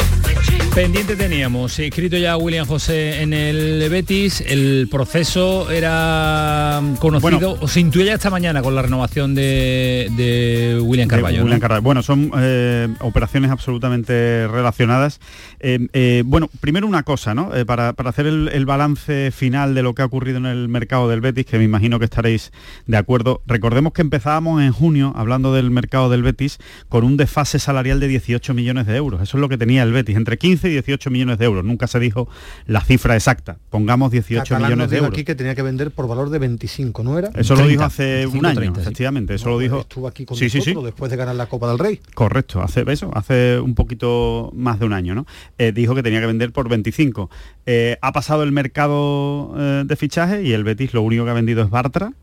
Speaker 1: Pendiente teníamos, escrito ya William José en el Betis, el proceso era conocido, o se intuye ya esta mañana con la renovación de, William Carballo.
Speaker 4: Bueno, son eh, operaciones absolutamente relacionadas. Eh, eh, bueno, primero una cosa, ¿no? Para, hacer el, balance final de lo que ha ocurrido en el mercado del Betis, que me imagino que estaréis de acuerdo. Recordemos que empezábamos en junio, hablando del mercado del Betis, con un desfase salarial de 18 millones de euros. Eso es lo que tenía el Betis, entre 15 y 18 millones de euros. Nunca se dijo la cifra exacta. Pongamos 18 millones de euros.
Speaker 3: aquí que tenía que vender por valor de 25, ¿no era?
Speaker 4: Eso lo dijo hace un año, efectivamente. Eso lo dijo.
Speaker 3: Estuvo aquí con nosotros después de ganar la Copa del Rey.
Speaker 4: Correcto, hace eso, hace un poquito más de un año, ¿no? Eh, dijo que tenía que vender por 25. Eh, ha pasado el mercado eh, de fichaje y el Betis lo único que ha vendido es Bartra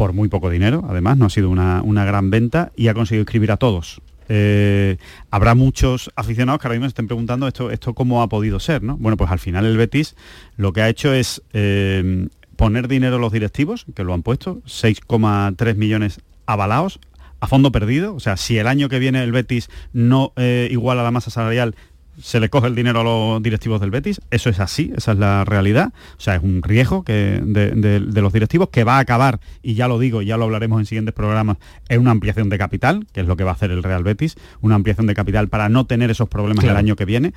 Speaker 4: por muy poco dinero, además, no ha sido una, una gran venta y ha conseguido inscribir a todos. Eh, habrá muchos aficionados que ahora mismo estén preguntando esto, esto cómo ha podido ser, ¿no? Bueno, pues al final el Betis lo que ha hecho es eh, poner dinero a los directivos, que lo han puesto, 6,3 millones avalados, a fondo perdido, o sea, si el año que viene el Betis no eh, iguala la masa salarial, se le coge el dinero a los directivos del Betis, eso es así, esa es la realidad, o sea, es un riesgo que de, los directivos que va a acabar, y ya lo digo, ya lo hablaremos en siguientes programas, en una ampliación de capital, que es lo que va a hacer el Real Betis, una ampliación de capital para no tener esos problemas el año que viene,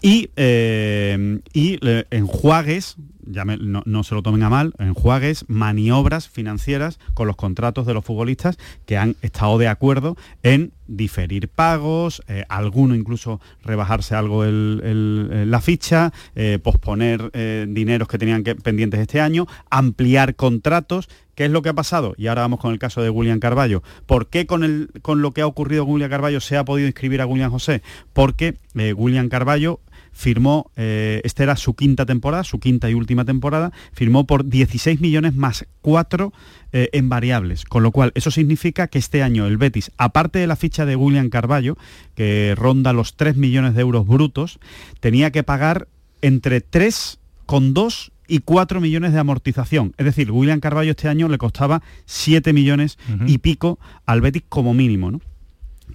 Speaker 4: y, eh, y enjuagues, ya no, se lo tomen a mal, enjuagues, maniobras financieras con los contratos de los futbolistas que han estado de acuerdo en diferir pagos, eh, alguno incluso rebajarse algo la ficha, eh, posponer eh, dineros que tenían que, pendientes este año, ampliar contratos. ¿Qué es lo que ha pasado? Y ahora vamos con el caso de William Carballo. ¿Por qué con, el, lo que ha ocurrido con William Carballo se ha podido inscribir a William José? Porque William Carballo firmó, eh, esta era su quinta temporada, su quinta y última temporada, firmó por 16 millones más 4 eh, en variables, con lo cual eso significa que este año el Betis, aparte de la ficha de William Carballo, que ronda los 3 millones de euros brutos, tenía que pagar entre 3,2 y 4 millones de amortización. Es decir, William Carballo este año le costaba 7 millones y pico al Betis como mínimo. ¿no?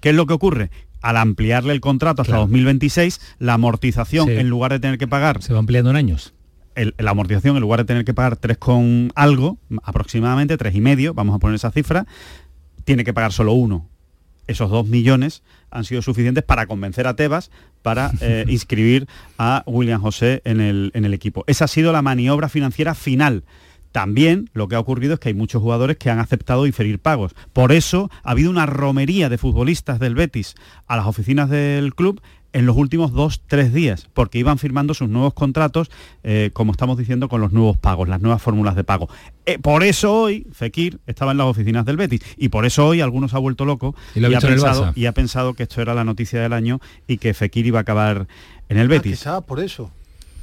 Speaker 4: ¿Qué es lo que ocurre? Al ampliarle el contrato hasta 2026, la amortización, en lugar de tener que pagar...
Speaker 1: Se va ampliando en años.
Speaker 4: la amortización, en lugar de tener que pagar 3 con algo, aproximadamente tres y medio, vamos a poner esa cifra, tiene que pagar solo uno. Esos dos millones han sido suficientes para convencer a Tebas para eh, inscribir a William José en el, en el equipo. Esa ha sido la maniobra financiera final también lo que ha ocurrido es que hay muchos jugadores que han aceptado diferir pagos. Por eso ha habido una romería de futbolistas del Betis a las oficinas del club en los últimos dos, tres días, porque iban firmando sus nuevos contratos, eh, como estamos diciendo, con los nuevos pagos, las nuevas fórmulas de pago. Eh, por eso hoy Fekir estaba en las oficinas del Betis y por eso hoy algunos ha vuelto loco y, ha, pensado, y ha pensado que esto era la noticia del año y que Fekir iba a acabar en el ah, Betis.
Speaker 3: por eso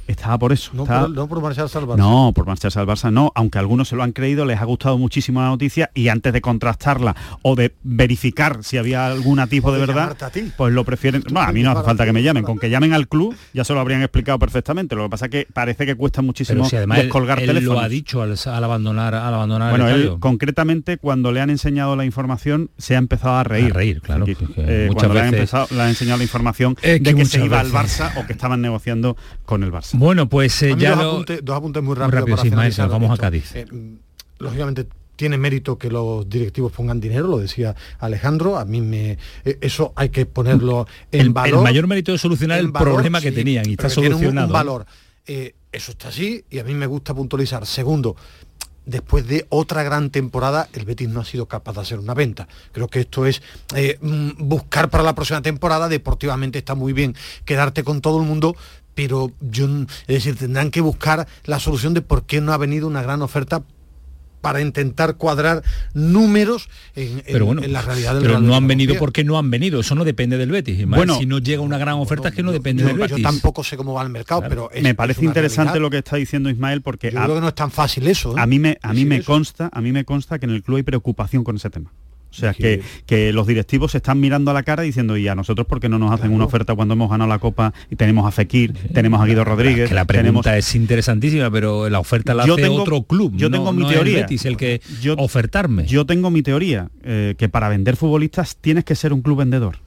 Speaker 4: estaba por eso.
Speaker 3: No, por, marcharse al Barça.
Speaker 4: No, por marcharse al Barça no, aunque algunos se lo han creído, les ha gustado muchísimo la noticia y antes de contrastarla o de verificar si había algún tipo de verdad, pues lo prefieren... No, a mí no hace falta que me llamen, con que llamen al club ya se lo habrían explicado perfectamente, lo que pasa es que parece que cuesta muchísimo si descolgar él,
Speaker 1: lo ha dicho al, abandonar, al abandonar
Speaker 4: Bueno, él concretamente cuando le han enseñado la información se ha empezado a reír.
Speaker 1: A reír, claro.
Speaker 4: Eh, cuando le, han empezado, le han enseñado la información de que se iba al Barça o que estaban negociando con el Barça.
Speaker 1: Bueno, pues eh, ya
Speaker 3: dos, apuntes, muy rápidos
Speaker 1: para vamos a Cádiz. Eh,
Speaker 3: lógicamente tiene mérito que los directivos pongan dinero, lo decía Alejandro, a mí me eh, eso hay que ponerlo en
Speaker 1: el,
Speaker 3: valor.
Speaker 1: El mayor mérito es solucionar el problema que tenían y está solucionado.
Speaker 3: Un, valor. eso está así y a mí me gusta puntualizar. Segundo, después de otra gran temporada, el Betis no ha sido capaz de hacer una venta. Creo que esto es mm, buscar para la próxima temporada, deportivamente está muy bien quedarte con todo el mundo, pero yo, es decir, tendrán que buscar la solución de por qué no ha venido una gran oferta para intentar cuadrar números en, la realidad del
Speaker 1: Pero no han venido porque no han venido, eso no depende del Betis. Bueno, si no llega una gran oferta es que no depende del Betis.
Speaker 3: Yo tampoco sé cómo va el mercado, pero
Speaker 4: me parece interesante lo que está diciendo Ismael porque
Speaker 3: yo creo que no es tan fácil eso.
Speaker 4: ¿eh? A mí me a mí me consta, a mí me consta que en el club hay preocupación con ese tema. O sea, que, que, los directivos se están mirando a la cara diciendo, ¿y a nosotros por qué no nos hacen una oferta cuando hemos ganado la Copa y tenemos a Fekir, tenemos a Guido Rodríguez?
Speaker 1: Que la pregunta es interesantísima, pero la oferta la hace otro club.
Speaker 4: Yo tengo mi teoría.
Speaker 1: Es el, que ofertarme.
Speaker 4: Yo tengo mi teoría, eh, que para vender futbolistas tienes que ser un club vendedor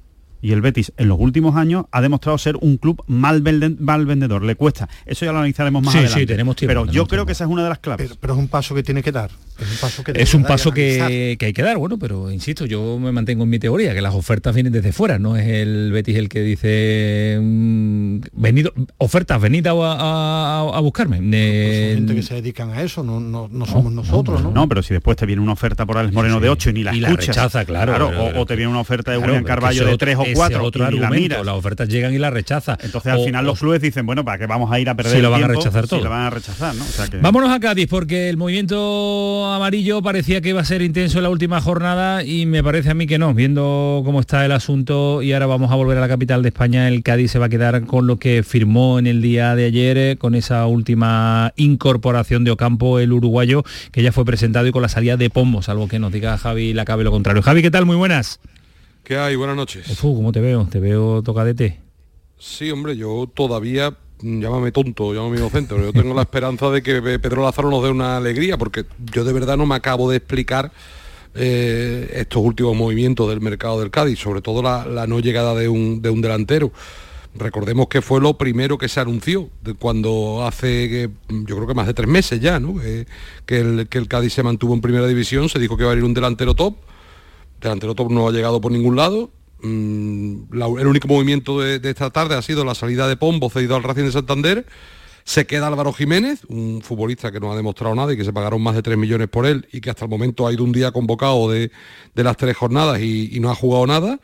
Speaker 4: y el Betis en los últimos años ha demostrado ser un club mal, mal vendedor. Le cuesta. Eso ya lo analizaremos más adelante. Sí,
Speaker 1: tenemos tiempo.
Speaker 4: Pero yo creo que esa es una de las claves.
Speaker 3: Pero, es un paso que tiene que dar. Es un paso que,
Speaker 1: es un paso que, hay que dar. Bueno, pero insisto, yo me mantengo en mi teoría, que las ofertas vienen desde fuera. No es el Betis el que dice mm, venido ofertas, venid a, a, buscarme.
Speaker 3: Eh, gente que se dedican a eso, no, no, somos nosotros, no,
Speaker 4: no, pero si después te viene una oferta por Alex Moreno de 8 y ni la escuchas.
Speaker 1: rechaza, claro.
Speaker 4: o, te viene una oferta de William Carballo de 3 o cuatro
Speaker 1: otro argumento, las ofertas llegan y las rechaza.
Speaker 4: Entonces al final los clubes dicen, bueno, ¿para qué vamos a ir a perder
Speaker 1: si lo van a rechazar todo.
Speaker 4: lo van a rechazar, ¿no?
Speaker 1: Vámonos a Cádiz porque el movimiento amarillo parecía que iba a ser intenso en la última jornada y me parece a mí que no, viendo cómo está el asunto y ahora vamos a volver a la capital de España, el Cádiz se va a quedar con lo que firmó en el día de ayer eh, con esa última incorporación de Ocampo, el uruguayo, que ya fue presentado y con la salida de Pombo, salvo que nos diga Javi la cabe lo contrario. Javi, ¿qué tal? Muy buenas.
Speaker 14: ¿Qué hay? Buenas noches.
Speaker 1: ¿cómo te veo? Te veo tocadete.
Speaker 14: Sí, hombre, yo todavía, mm, llámame tonto, llámame inocente, pero yo tengo la esperanza de que Pedro Lázaro nos dé una alegría, porque yo de verdad no me acabo de explicar eh, estos últimos movimientos del mercado del Cádiz, sobre todo la, no llegada de un, delantero. Recordemos que fue lo primero que se anunció cuando hace, yo creo que más de tres meses ya, ¿no? que, el, que el Cádiz se mantuvo en primera división, se dijo que iba a ir un delantero top delantero top no ha llegado por ningún lado. Mm, el único movimiento de, esta tarde ha sido la salida de Pombo cedido al Racing de Santander. Se queda Álvaro Jiménez, un futbolista que no ha demostrado nada y que se pagaron más de 3 millones por él y que hasta el momento ha ido un día convocado de, las tres jornadas y, no ha jugado nada.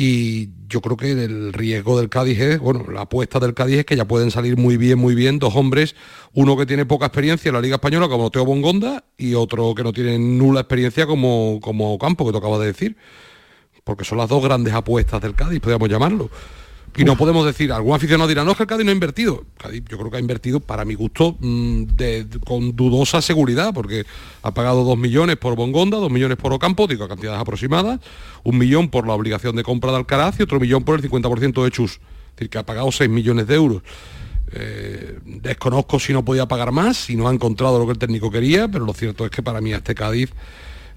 Speaker 14: Y yo creo que el riesgo del Cádiz es, bueno, la apuesta del Cádiz es que ya pueden salir muy bien, muy bien dos hombres, uno que tiene poca experiencia en la Liga Española como Teo Bongonda y otro que no tiene nula experiencia como, como Campo, que tú acabas de decir. Porque son las dos grandes apuestas del Cádiz, podríamos llamarlo. Y no podemos decir, algún aficionado dirá, no, es que el Cádiz no ha invertido. Cádiz yo creo que ha invertido, para mi gusto, mm, con dudosa seguridad, porque ha pagado dos millones por Bongonda, dos millones por Ocampo, digo, cantidades aproximadas, un millón por la obligación de compra de Alcaraz y otro millón por el 50% de Chus. Es decir, que ha pagado 6 millones de euros. Eh, desconozco si no podía pagar más, si no ha encontrado lo que el técnico quería, pero lo cierto es que para mí este Cádiz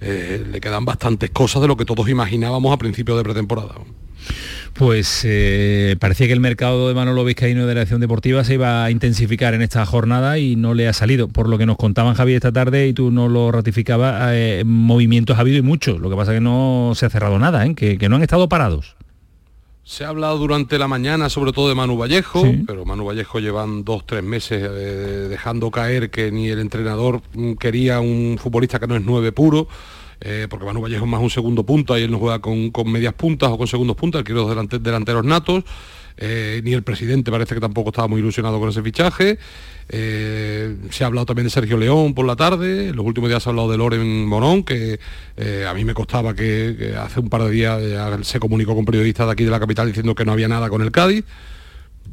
Speaker 14: eh, le quedan bastantes cosas de lo que todos imaginábamos a principios de pretemporada
Speaker 1: pues eh, parecía que el mercado de Manolo Vizcaíno de la acción deportiva se iba a intensificar en esta jornada y no le ha salido. Por lo que nos contaban Javier esta tarde y tú no lo ratificabas, eh, movimientos ha habido y muchos. Lo que pasa es que no se ha cerrado nada, que, no han estado parados.
Speaker 14: Se ha hablado durante la mañana sobre todo de Manu Vallejo, pero Manu Vallejo llevan dos, tres meses dejando caer que ni el entrenador mm, quería un futbolista que no es nueve puro. Eh, porque Manu Vallejo es más un segundo punto, ahí él no juega con, medias puntas o con segundos puntos, él quiere los delanteros natos. Eh, ni el presidente parece que tampoco estaba muy ilusionado con ese fichaje. Eh, se ha hablado también de Sergio León por la tarde, en los últimos días se ha hablado de Loren Morón, que a mí me costaba que, hace un par de días se comunicó con periodistas de aquí de la capital diciendo que no había nada con el Cádiz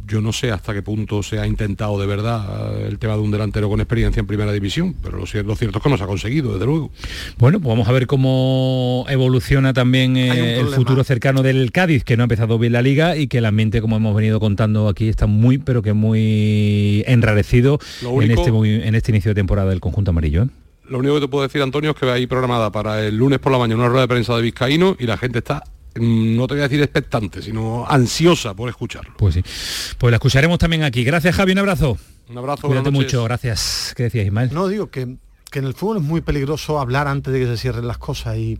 Speaker 14: yo no sé hasta qué punto se ha intentado de verdad eh, el tema de un delantero con experiencia en primera división, pero lo cierto, es que no se ha conseguido, desde luego.
Speaker 1: Bueno, pues vamos a ver cómo evoluciona también eh, el futuro cercano del Cádiz, que no ha empezado bien la liga y que el ambiente, como hemos venido contando aquí, está muy, pero que muy enrarecido en, este, en este inicio de temporada del conjunto amarillo. ¿eh?
Speaker 14: Lo único que te puedo decir, Antonio, es que hay programada para el lunes por la mañana una rueda de prensa de Vizcaíno y la gente está no te voy a decir expectante, sino ansiosa por escucharlo.
Speaker 1: Pues sí. Pues la escucharemos también aquí. Gracias, Javi, un abrazo.
Speaker 14: Un abrazo.
Speaker 1: Cuídate mucho, gracias. ¿Qué decías, Ismael?
Speaker 3: No, digo que, en el fútbol es muy peligroso hablar antes de que se cierren las cosas y,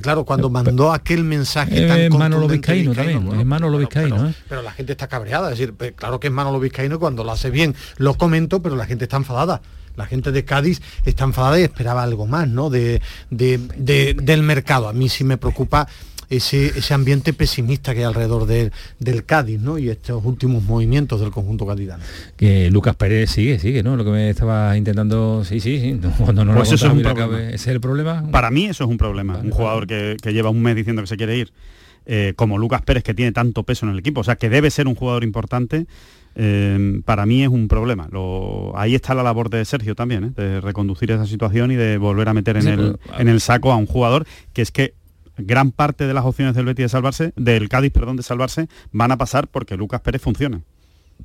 Speaker 3: claro, cuando mandó aquel mensaje tan
Speaker 1: es Manolo Vizcaíno también, es Manolo Vizcaíno.
Speaker 3: ¿eh? Pero, la gente está cabreada, es decir, claro que es Manolo Vizcaíno cuando lo hace bien lo comento, pero la gente está enfadada la gente de Cádiz está enfadada y esperaba algo más, ¿no? De, del mercado. A mí sí me preocupa ese, ese ambiente pesimista que hay alrededor del Cádiz, ¿no? Y estos últimos movimientos del conjunto gaditano.
Speaker 1: Que Lucas Pérez sigue, sigue, ¿no? Lo que me estaba intentando, sí, sí, sí. Cuando no
Speaker 4: pues eso es un
Speaker 1: problema. ¿Ese es el problema?
Speaker 4: Para mí eso es un problema. un jugador que, lleva un mes diciendo que se quiere ir, eh, como Lucas Pérez, que tiene tanto peso en el equipo, o sea, que debe ser un jugador importante. Eh, para mí es un problema. ahí está la labor de Sergio también, ¿eh? de reconducir esa situación y de volver a meter en, el, pues, en el saco a un jugador que es que gran parte de las opciones del Betis de salvarse, del Cádiz, perdón, de salvarse, van a pasar porque Lucas Pérez funciona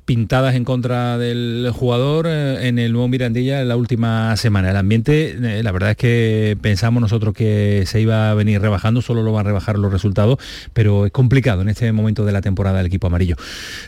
Speaker 1: pintadas en contra del jugador eh, en el nuevo Mirandilla en la última semana. El ambiente, eh, la verdad es que pensamos nosotros que se iba a venir rebajando, solo lo van a rebajar los resultados, pero es complicado en este momento de la temporada del equipo amarillo.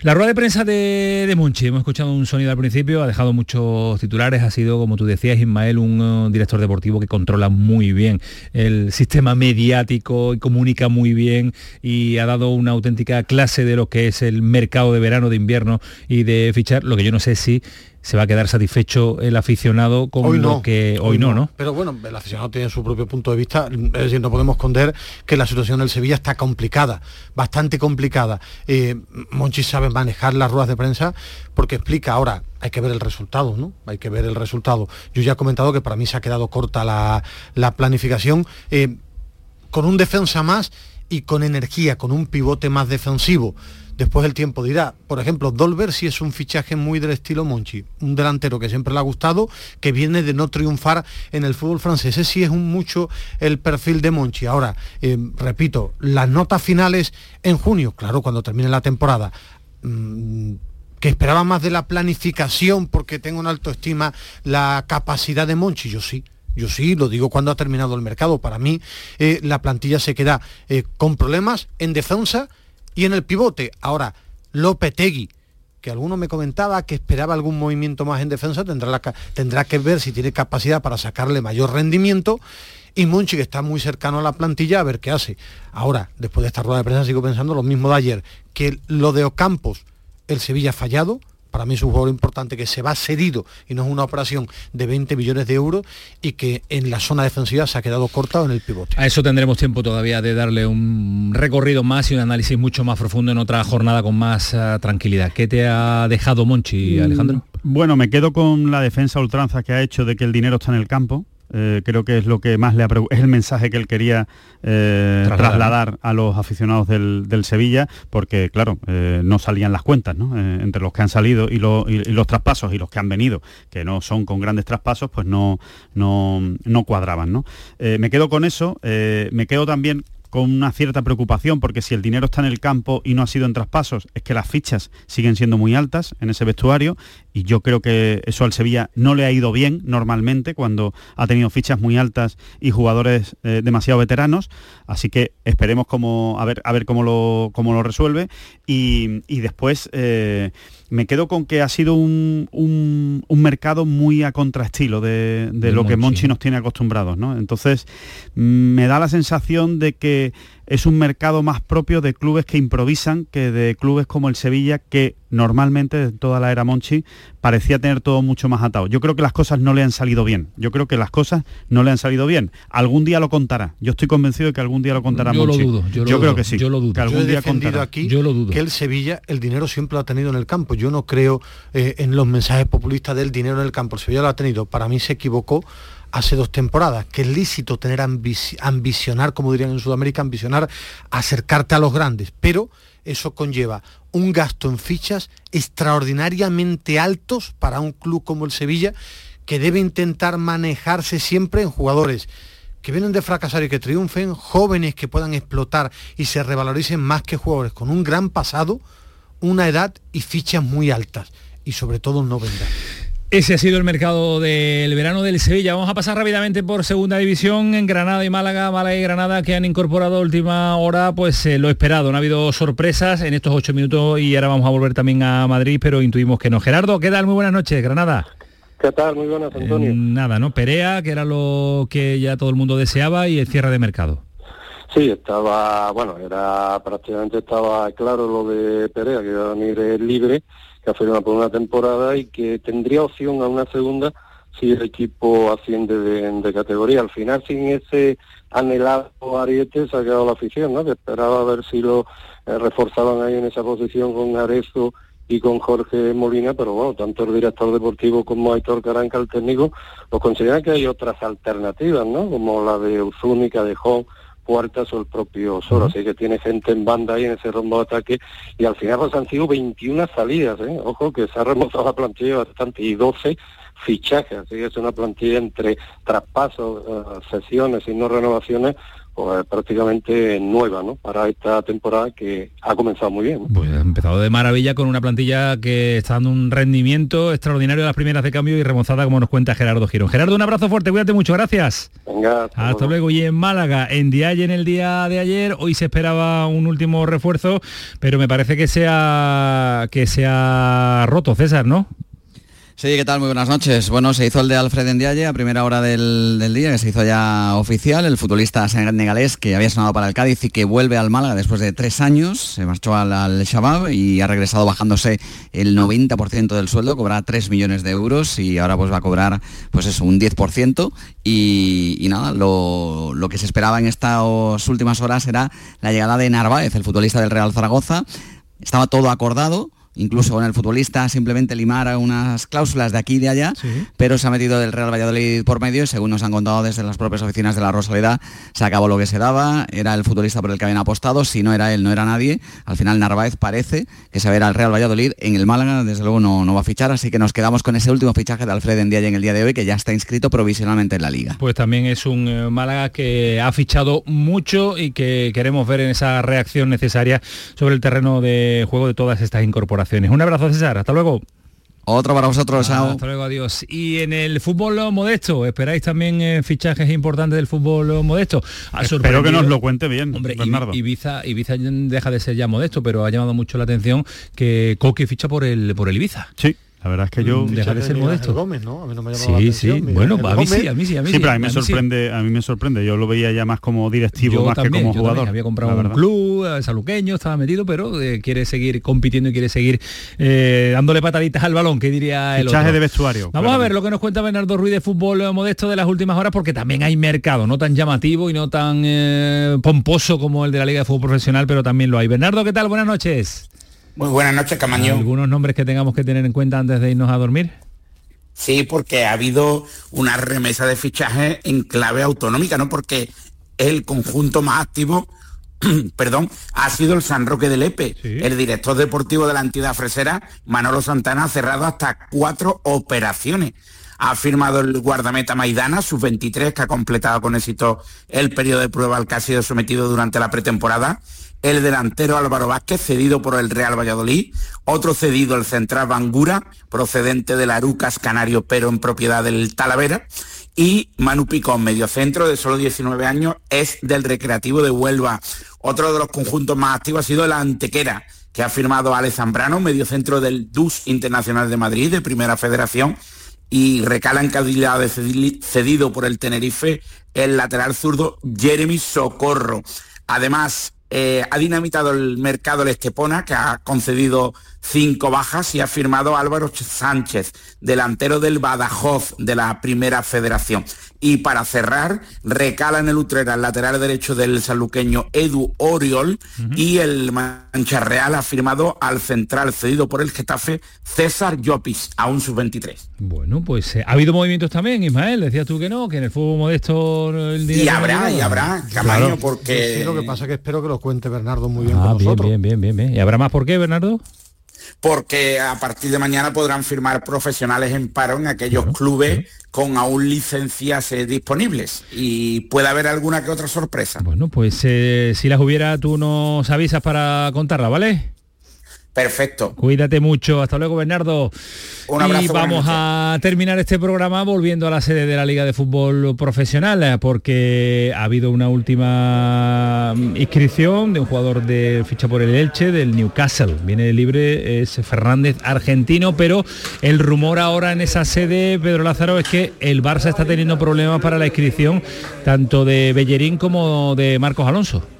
Speaker 1: La rueda de prensa de, de Monchi, hemos escuchado un sonido al principio, ha dejado muchos titulares, ha sido, como tú decías, Ismael, un uh, director deportivo que controla muy bien el sistema mediático y comunica muy bien y ha dado una auténtica clase de lo que es el mercado de verano, de invierno y de fichar, lo que yo no sé si se va a quedar satisfecho el aficionado con
Speaker 3: hoy
Speaker 1: lo que hoy, no, no,
Speaker 3: Pero bueno, el aficionado tiene su propio punto de vista, es decir, no podemos esconder que la situación del Sevilla está complicada, bastante complicada. Eh, Monchi sabe manejar las ruedas de prensa porque explica ahora, hay que ver el resultado, ¿no? Hay que ver el resultado. Yo ya he comentado que para mí se ha quedado corta la, planificación. Eh, con un defensa más y con energía, con un pivote más defensivo Después el tiempo dirá, por ejemplo, Dolber si es un fichaje muy del estilo Monchi, un delantero que siempre le ha gustado, que viene de no triunfar en el fútbol francés. Ese sí es un mucho el perfil de Monchi. Ahora, eh, repito, las notas finales en junio, claro, cuando termine la temporada. Mm, que esperaba más de la planificación porque tengo una autoestima la capacidad de Monchi, yo sí, yo sí, lo digo cuando ha terminado el mercado. Para mí eh, la plantilla se queda eh, con problemas en defensa y en el pivote, ahora, Lopetegui, que alguno me comentaba que esperaba algún movimiento más en defensa, tendrá, tendrá que ver si tiene capacidad para sacarle mayor rendimiento. Y Munchi, que está muy cercano a la plantilla, a ver qué hace. Ahora, después de esta rueda de prensa, sigo pensando lo mismo de ayer, que lo de Ocampos, el Sevilla ha fallado, para mí es un jugador importante que se va cedido y no es una operación de 20 millones de euros y que en la zona defensiva se ha quedado cortado en el pivote.
Speaker 1: A eso tendremos tiempo todavía de darle un recorrido más y un análisis mucho más profundo en otra jornada con más uh, tranquilidad. ¿Qué te ha dejado Monchi, mm, Alejandro?
Speaker 4: Bueno, me quedo con la defensa ultranza que ha hecho de que el dinero está en el campo eh, creo que es lo que más le ha es el mensaje que él quería eh, trasladar a los aficionados del, Sevilla, porque claro, eh, no salían las cuentas, ¿no? entre los que han salido y, los traspasos y los que han venido, que no son con grandes traspasos, pues no, no, no cuadraban. ¿no? me quedo con eso, me quedo también con una cierta preocupación, porque si el dinero está en el campo y no ha sido en traspasos, es que las fichas siguen siendo muy altas en ese vestuario y yo creo que eso al Sevilla no le ha ido bien normalmente cuando ha tenido fichas muy altas y jugadores eh, demasiado veteranos, así que esperemos a, ver, a ver cómo, lo, cómo lo resuelve. Y, después... Eh, me quedo con que ha sido un, mercado muy a contraestilo de, de, lo que Monchi nos tiene acostumbrados, ¿no? Entonces, me da la sensación de que es un mercado más propio de clubes que improvisan que de clubes como el Sevilla, que normalmente en toda la era Monchi parecía tener todo mucho más atado. Yo creo que las cosas no le han salido bien. Yo creo que las cosas no le han salido bien. Algún día lo contará. Yo estoy convencido de que algún día lo contará
Speaker 1: yo
Speaker 4: Monchi.
Speaker 1: Lo dudo,
Speaker 4: yo, creo que sí.
Speaker 1: Yo lo dudo.
Speaker 3: Que algún he día defendido aquí yo lo dudo. que el Sevilla el dinero siempre lo ha tenido en el campo. Yo no creo eh, en los mensajes populistas del dinero en el campo. El Sevilla lo ha tenido. Para mí se equivocó hace dos temporadas, que es lícito tener ambicionar, como dirían en Sudamérica, ambicionar acercarte a los grandes, pero eso conlleva un gasto en fichas extraordinariamente altos para un club como el Sevilla, que debe intentar manejarse siempre en jugadores que vienen de fracasar y que triunfen, jóvenes que puedan explotar y se revaloricen más que jugadores con un gran pasado, una edad y fichas muy altas y sobre todo no vender.
Speaker 1: Ese ha sido el mercado del verano del Sevilla. Vamos a pasar rápidamente por segunda división en Granada y Málaga, Málaga y Granada que han incorporado última hora pues eh, lo esperado. No ha habido sorpresas en estos ocho minutos y ahora vamos a volver también a Madrid, pero intuimos que no. Gerardo, ¿qué tal? Muy buenas noches, Granada.
Speaker 15: ¿Qué tal? Muy buenas, Antonio.
Speaker 1: Eh, nada, ¿no? Perea, que era lo que ya todo el mundo deseaba y el cierre de mercado.
Speaker 15: Sí, estaba, bueno, era prácticamente estaba claro lo de Perea, que iba a venir libre que ha firmado por una temporada y que tendría opción a una segunda si el equipo asciende de, categoría. Al final, sin ese anhelado ariete, se ha quedado la afición, ¿no? Que esperaba a ver si lo eh, reforzaban ahí en esa posición con Arezo y con Jorge Molina, pero bueno, tanto el director deportivo como Aitor Caranca, el técnico, lo consideran que hay otras alternativas, ¿no? Como la de Uzúnica, de Jón, Puertas o el propio Soro, así que tiene gente en banda ahí en ese rombo de ataque. Y al final pues han sido 21 salidas, ¿eh? ojo que se ha remontado la plantilla bastante. Y 12 fichajes, así que es una plantilla entre traspasos, eh, sesiones y no renovaciones pues, prácticamente nueva ¿no? para esta temporada que ha comenzado muy bien.
Speaker 1: Pues ha empezado de maravilla con una plantilla que está dando un rendimiento extraordinario de las primeras de cambio y remozada como nos cuenta Gerardo Girón. Gerardo, un abrazo fuerte, cuídate mucho, gracias.
Speaker 15: Venga,
Speaker 1: hasta, luego. Y en Málaga, en Dialle en el día de ayer, hoy se esperaba un último refuerzo, pero me parece que se ha, que se ha roto, César, ¿no?
Speaker 16: Sí, ¿qué tal? Muy buenas noches. Bueno, se hizo el de Alfred Ndiaye a primera hora del, día, que se hizo ya oficial. El futbolista senegalés que había sonado para el Cádiz y que vuelve al Málaga después de tres años. Se marchó al, al Shabab y ha regresado bajándose el 90% del sueldo, cobra 3 millones de euros y ahora pues va a cobrar pues eso, un 10%. Y, y nada, lo, lo que se esperaba en estas últimas horas era la llegada de Narváez, el futbolista del Real Zaragoza. Estaba todo acordado, incluso con el futbolista simplemente limar unas cláusulas de aquí y de allá, pero se ha metido del Real Valladolid por medio y según nos han contado desde las propias oficinas de la Rosaleda, se acabó lo que se daba, era el futbolista por el que habían apostado, si no era él, no era nadie. Al final Narváez parece que se verá al Real Valladolid en el Málaga, desde luego no, no va a fichar, así que nos quedamos con ese último fichaje de Alfred en en el día de hoy, que ya está inscrito provisionalmente en la liga.
Speaker 1: Pues también es un eh, Málaga que ha fichado mucho y que queremos ver en esa reacción necesaria sobre el terreno de juego de todas estas incorporaciones un abrazo César, hasta luego.
Speaker 16: Otro para vosotros,
Speaker 1: Hasta luego, adiós. Y en el fútbol modesto, ¿esperáis también eh, fichajes importantes del fútbol modesto?
Speaker 4: Espero que nos lo cuente bien,
Speaker 1: Hombre, Ibiza, Ibiza deja de ser ya modesto, pero ha llamado mucho la atención que Coque ficha por el, por el Ibiza.
Speaker 4: Sí. La verdad es que yo...
Speaker 1: Deja de ser modesto.
Speaker 3: Gómez, ¿no? A mí no me
Speaker 1: sí, sí. Bueno, a mí sí, a mí sí, a mí sí.
Speaker 4: a mí me sorprende, a mí me sorprende. Yo lo veía ya más como directivo más que como jugador.
Speaker 1: Había comprado un club, eh, saluqueño, estaba metido, pero eh, quiere seguir compitiendo y quiere seguir eh, dándole pataditas al balón, que diría el
Speaker 4: Fichaje de vestuario.
Speaker 1: Vamos a ver lo que nos cuenta Bernardo Ruiz de fútbol modesto de las últimas horas, porque también hay mercado, no tan llamativo y no tan pomposo como el de la Liga de Fútbol Profesional, pero también lo hay. Bernardo, ¿qué tal? Buenas noches.
Speaker 17: Muy buenas noches, Camaño.
Speaker 1: ¿Algunos nombres que tengamos que tener en cuenta antes de irnos a dormir?
Speaker 17: Sí, porque ha habido una remesa de fichaje en clave autonómica, ¿no? Porque el conjunto más activo, perdón, ha sido el San Roque del Lepe. El director deportivo de la entidad fresera, Manolo Santana, ha cerrado hasta cuatro operaciones. Ha firmado el guardameta Maidana, sus 23, que ha completado con éxito el periodo de prueba al que ha sido sometido durante la pretemporada el delantero Álvaro Vázquez, cedido por el Real Valladolid, otro cedido el central Bangura, procedente de la Arucas Canario, pero en propiedad del Talavera, y Manu Picón, mediocentro de solo 19 años, es del Recreativo de Huelva. Otro de los conjuntos más activos ha sido la Antequera, que ha firmado Ale Zambrano, mediocentro del DUS Internacional de Madrid, de Primera Federación, y recala en calidad de cedido por el Tenerife el lateral zurdo Jeremy Socorro. Además, eh, ha dinamitado el mercado el Estepona, que ha concedido cinco bajas y ha firmado Álvaro Sánchez, delantero del Badajoz de la Primera Federación. Y para cerrar, recala en el Utrera el lateral derecho del saluqueño Edu Oriol y el Mancha Real ha firmado al central cedido por el Getafe César Llopis, a un sub-23.
Speaker 1: Bueno, pues eh, ha habido movimientos también, Ismael, decías tú que no, que en el fútbol modesto
Speaker 17: el dinero... Y habrá, y habrá, Camaño, porque...
Speaker 3: lo que pasa es que espero que lo cuente Bernardo muy bien
Speaker 1: ah,
Speaker 3: con
Speaker 1: nosotros. Bien, bien, bien, bien. ¿Y habrá más por qué, Bernardo?
Speaker 17: Porque a partir de mañana podrán firmar profesionales en paro en aquellos clubes con aún licencias eh, disponibles y puede haber alguna que otra sorpresa.
Speaker 1: Bueno, pues eh, si las hubiera tú nos avisas para contarla, ¿vale?
Speaker 17: Perfecto.
Speaker 1: Cuídate mucho. Hasta luego, Bernardo.
Speaker 17: Un abrazo.
Speaker 1: Y vamos a terminar este programa volviendo a la sede de la Liga de Fútbol Profesional, eh, porque ha habido una última mm, inscripción de un jugador de ficha por el Elche, del Newcastle. Viene libre, es Fernández argentino, pero el rumor ahora en esa sede, Pedro Lázaro, es que el Barça está teniendo problemas para la inscripción tanto de Bellerín como de Marcos Alonso.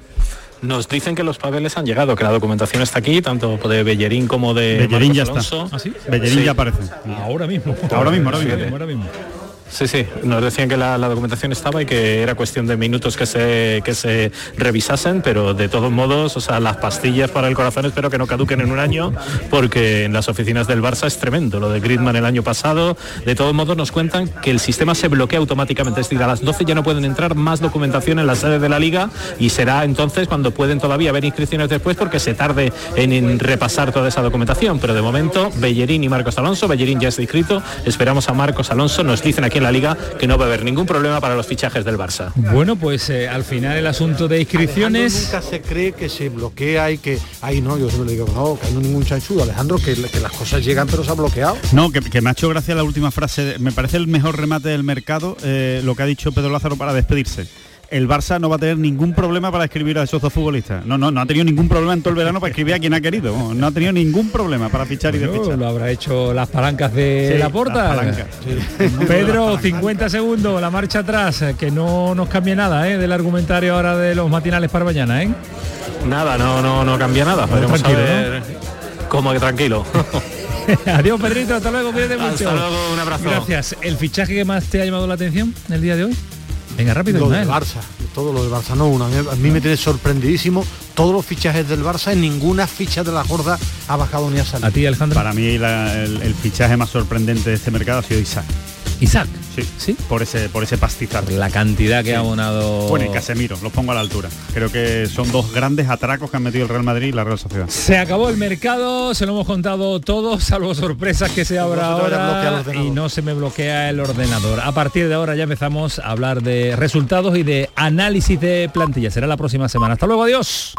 Speaker 5: Nos dicen que los papeles han llegado, que la documentación está aquí, tanto de Bellerín como de
Speaker 4: Bellerín ya está.
Speaker 1: ¿Ah, sí?
Speaker 4: Bellerín ya aparece.
Speaker 1: Ahora mismo.
Speaker 4: Ahora mismo, ahora mismo.
Speaker 5: Sí, sí, nos decían que la, documentación estaba y que era cuestión de minutos que se, que se revisasen, pero de todos modos, o sea, las pastillas para el corazón espero que no caduquen en un año, porque en las oficinas del Barça es tremendo. Lo de Griezmann el año pasado, de todos modos nos cuentan que el sistema se bloquea automáticamente, es decir, a las 12 ya no pueden entrar más documentación en la sede de la liga y será entonces cuando pueden todavía haber inscripciones después porque se tarde en, repasar toda esa documentación. Pero de momento, Bellerín y Marcos Alonso, Bellerín ya está inscrito, esperamos a Marcos Alonso, nos dicen aquí en la liga que no va a haber ningún problema para los fichajes del Barça.
Speaker 1: Bueno, pues eh, al final el asunto de inscripciones...
Speaker 3: nunca se cree que se bloquea y que... Ahí no, yo siempre le digo, no, que no hay ningún chanchudo, Alejandro, que, las cosas llegan pero se ha bloqueado.
Speaker 4: No, que, me ha hecho gracia la última frase, me parece el mejor remate del mercado, eh, lo que ha dicho Pedro Lázaro para despedirse el Barça no va a tener ningún problema para escribir a esos dos futbolistas. No, no, no ha tenido ningún problema en todo el verano para escribir a quien ha querido. No ha tenido ningún problema para fichar y desfichar.
Speaker 1: Lo habrá hecho las palancas de la puerta. Pedro, 50 segundos, la marcha atrás, que no nos cambie nada ¿eh? del argumentario ahora de los matinales para mañana, ¿eh?
Speaker 5: Nada, no, no, no cambia nada. Podemos ver como que tranquilo.
Speaker 1: Adiós Pedrito, hasta luego, cuídate mucho.
Speaker 5: Hasta luego, un abrazo.
Speaker 1: Gracias. ¿El fichaje que más te ha llamado la atención el día de hoy? Venga, rápido.
Speaker 3: Lo del Barça, todo lo del Barça, no una. A mí me tiene sorprendidísimo todos los fichajes del Barça, en ninguna ficha de la gorda ha bajado ni a salir.
Speaker 1: ¿A ti, Alejandro?
Speaker 4: Para mí el fichaje más sorprendente de este mercado ha sido Isaac.
Speaker 1: Isaac.
Speaker 4: Sí, sí. Por ese, por ese pastizar.
Speaker 1: La cantidad que ha abonado.
Speaker 4: Bueno, y Casemiro, los pongo a la altura. Creo que son dos grandes atracos que han metido el Real Madrid y la Real Sociedad.
Speaker 1: Se acabó el mercado, se lo hemos contado todos, salvo sorpresas que se abra ahora y no se me bloquea el ordenador. A partir de ahora ya empezamos a hablar de resultados y de análisis de plantilla. Será la próxima semana. Hasta luego, adiós.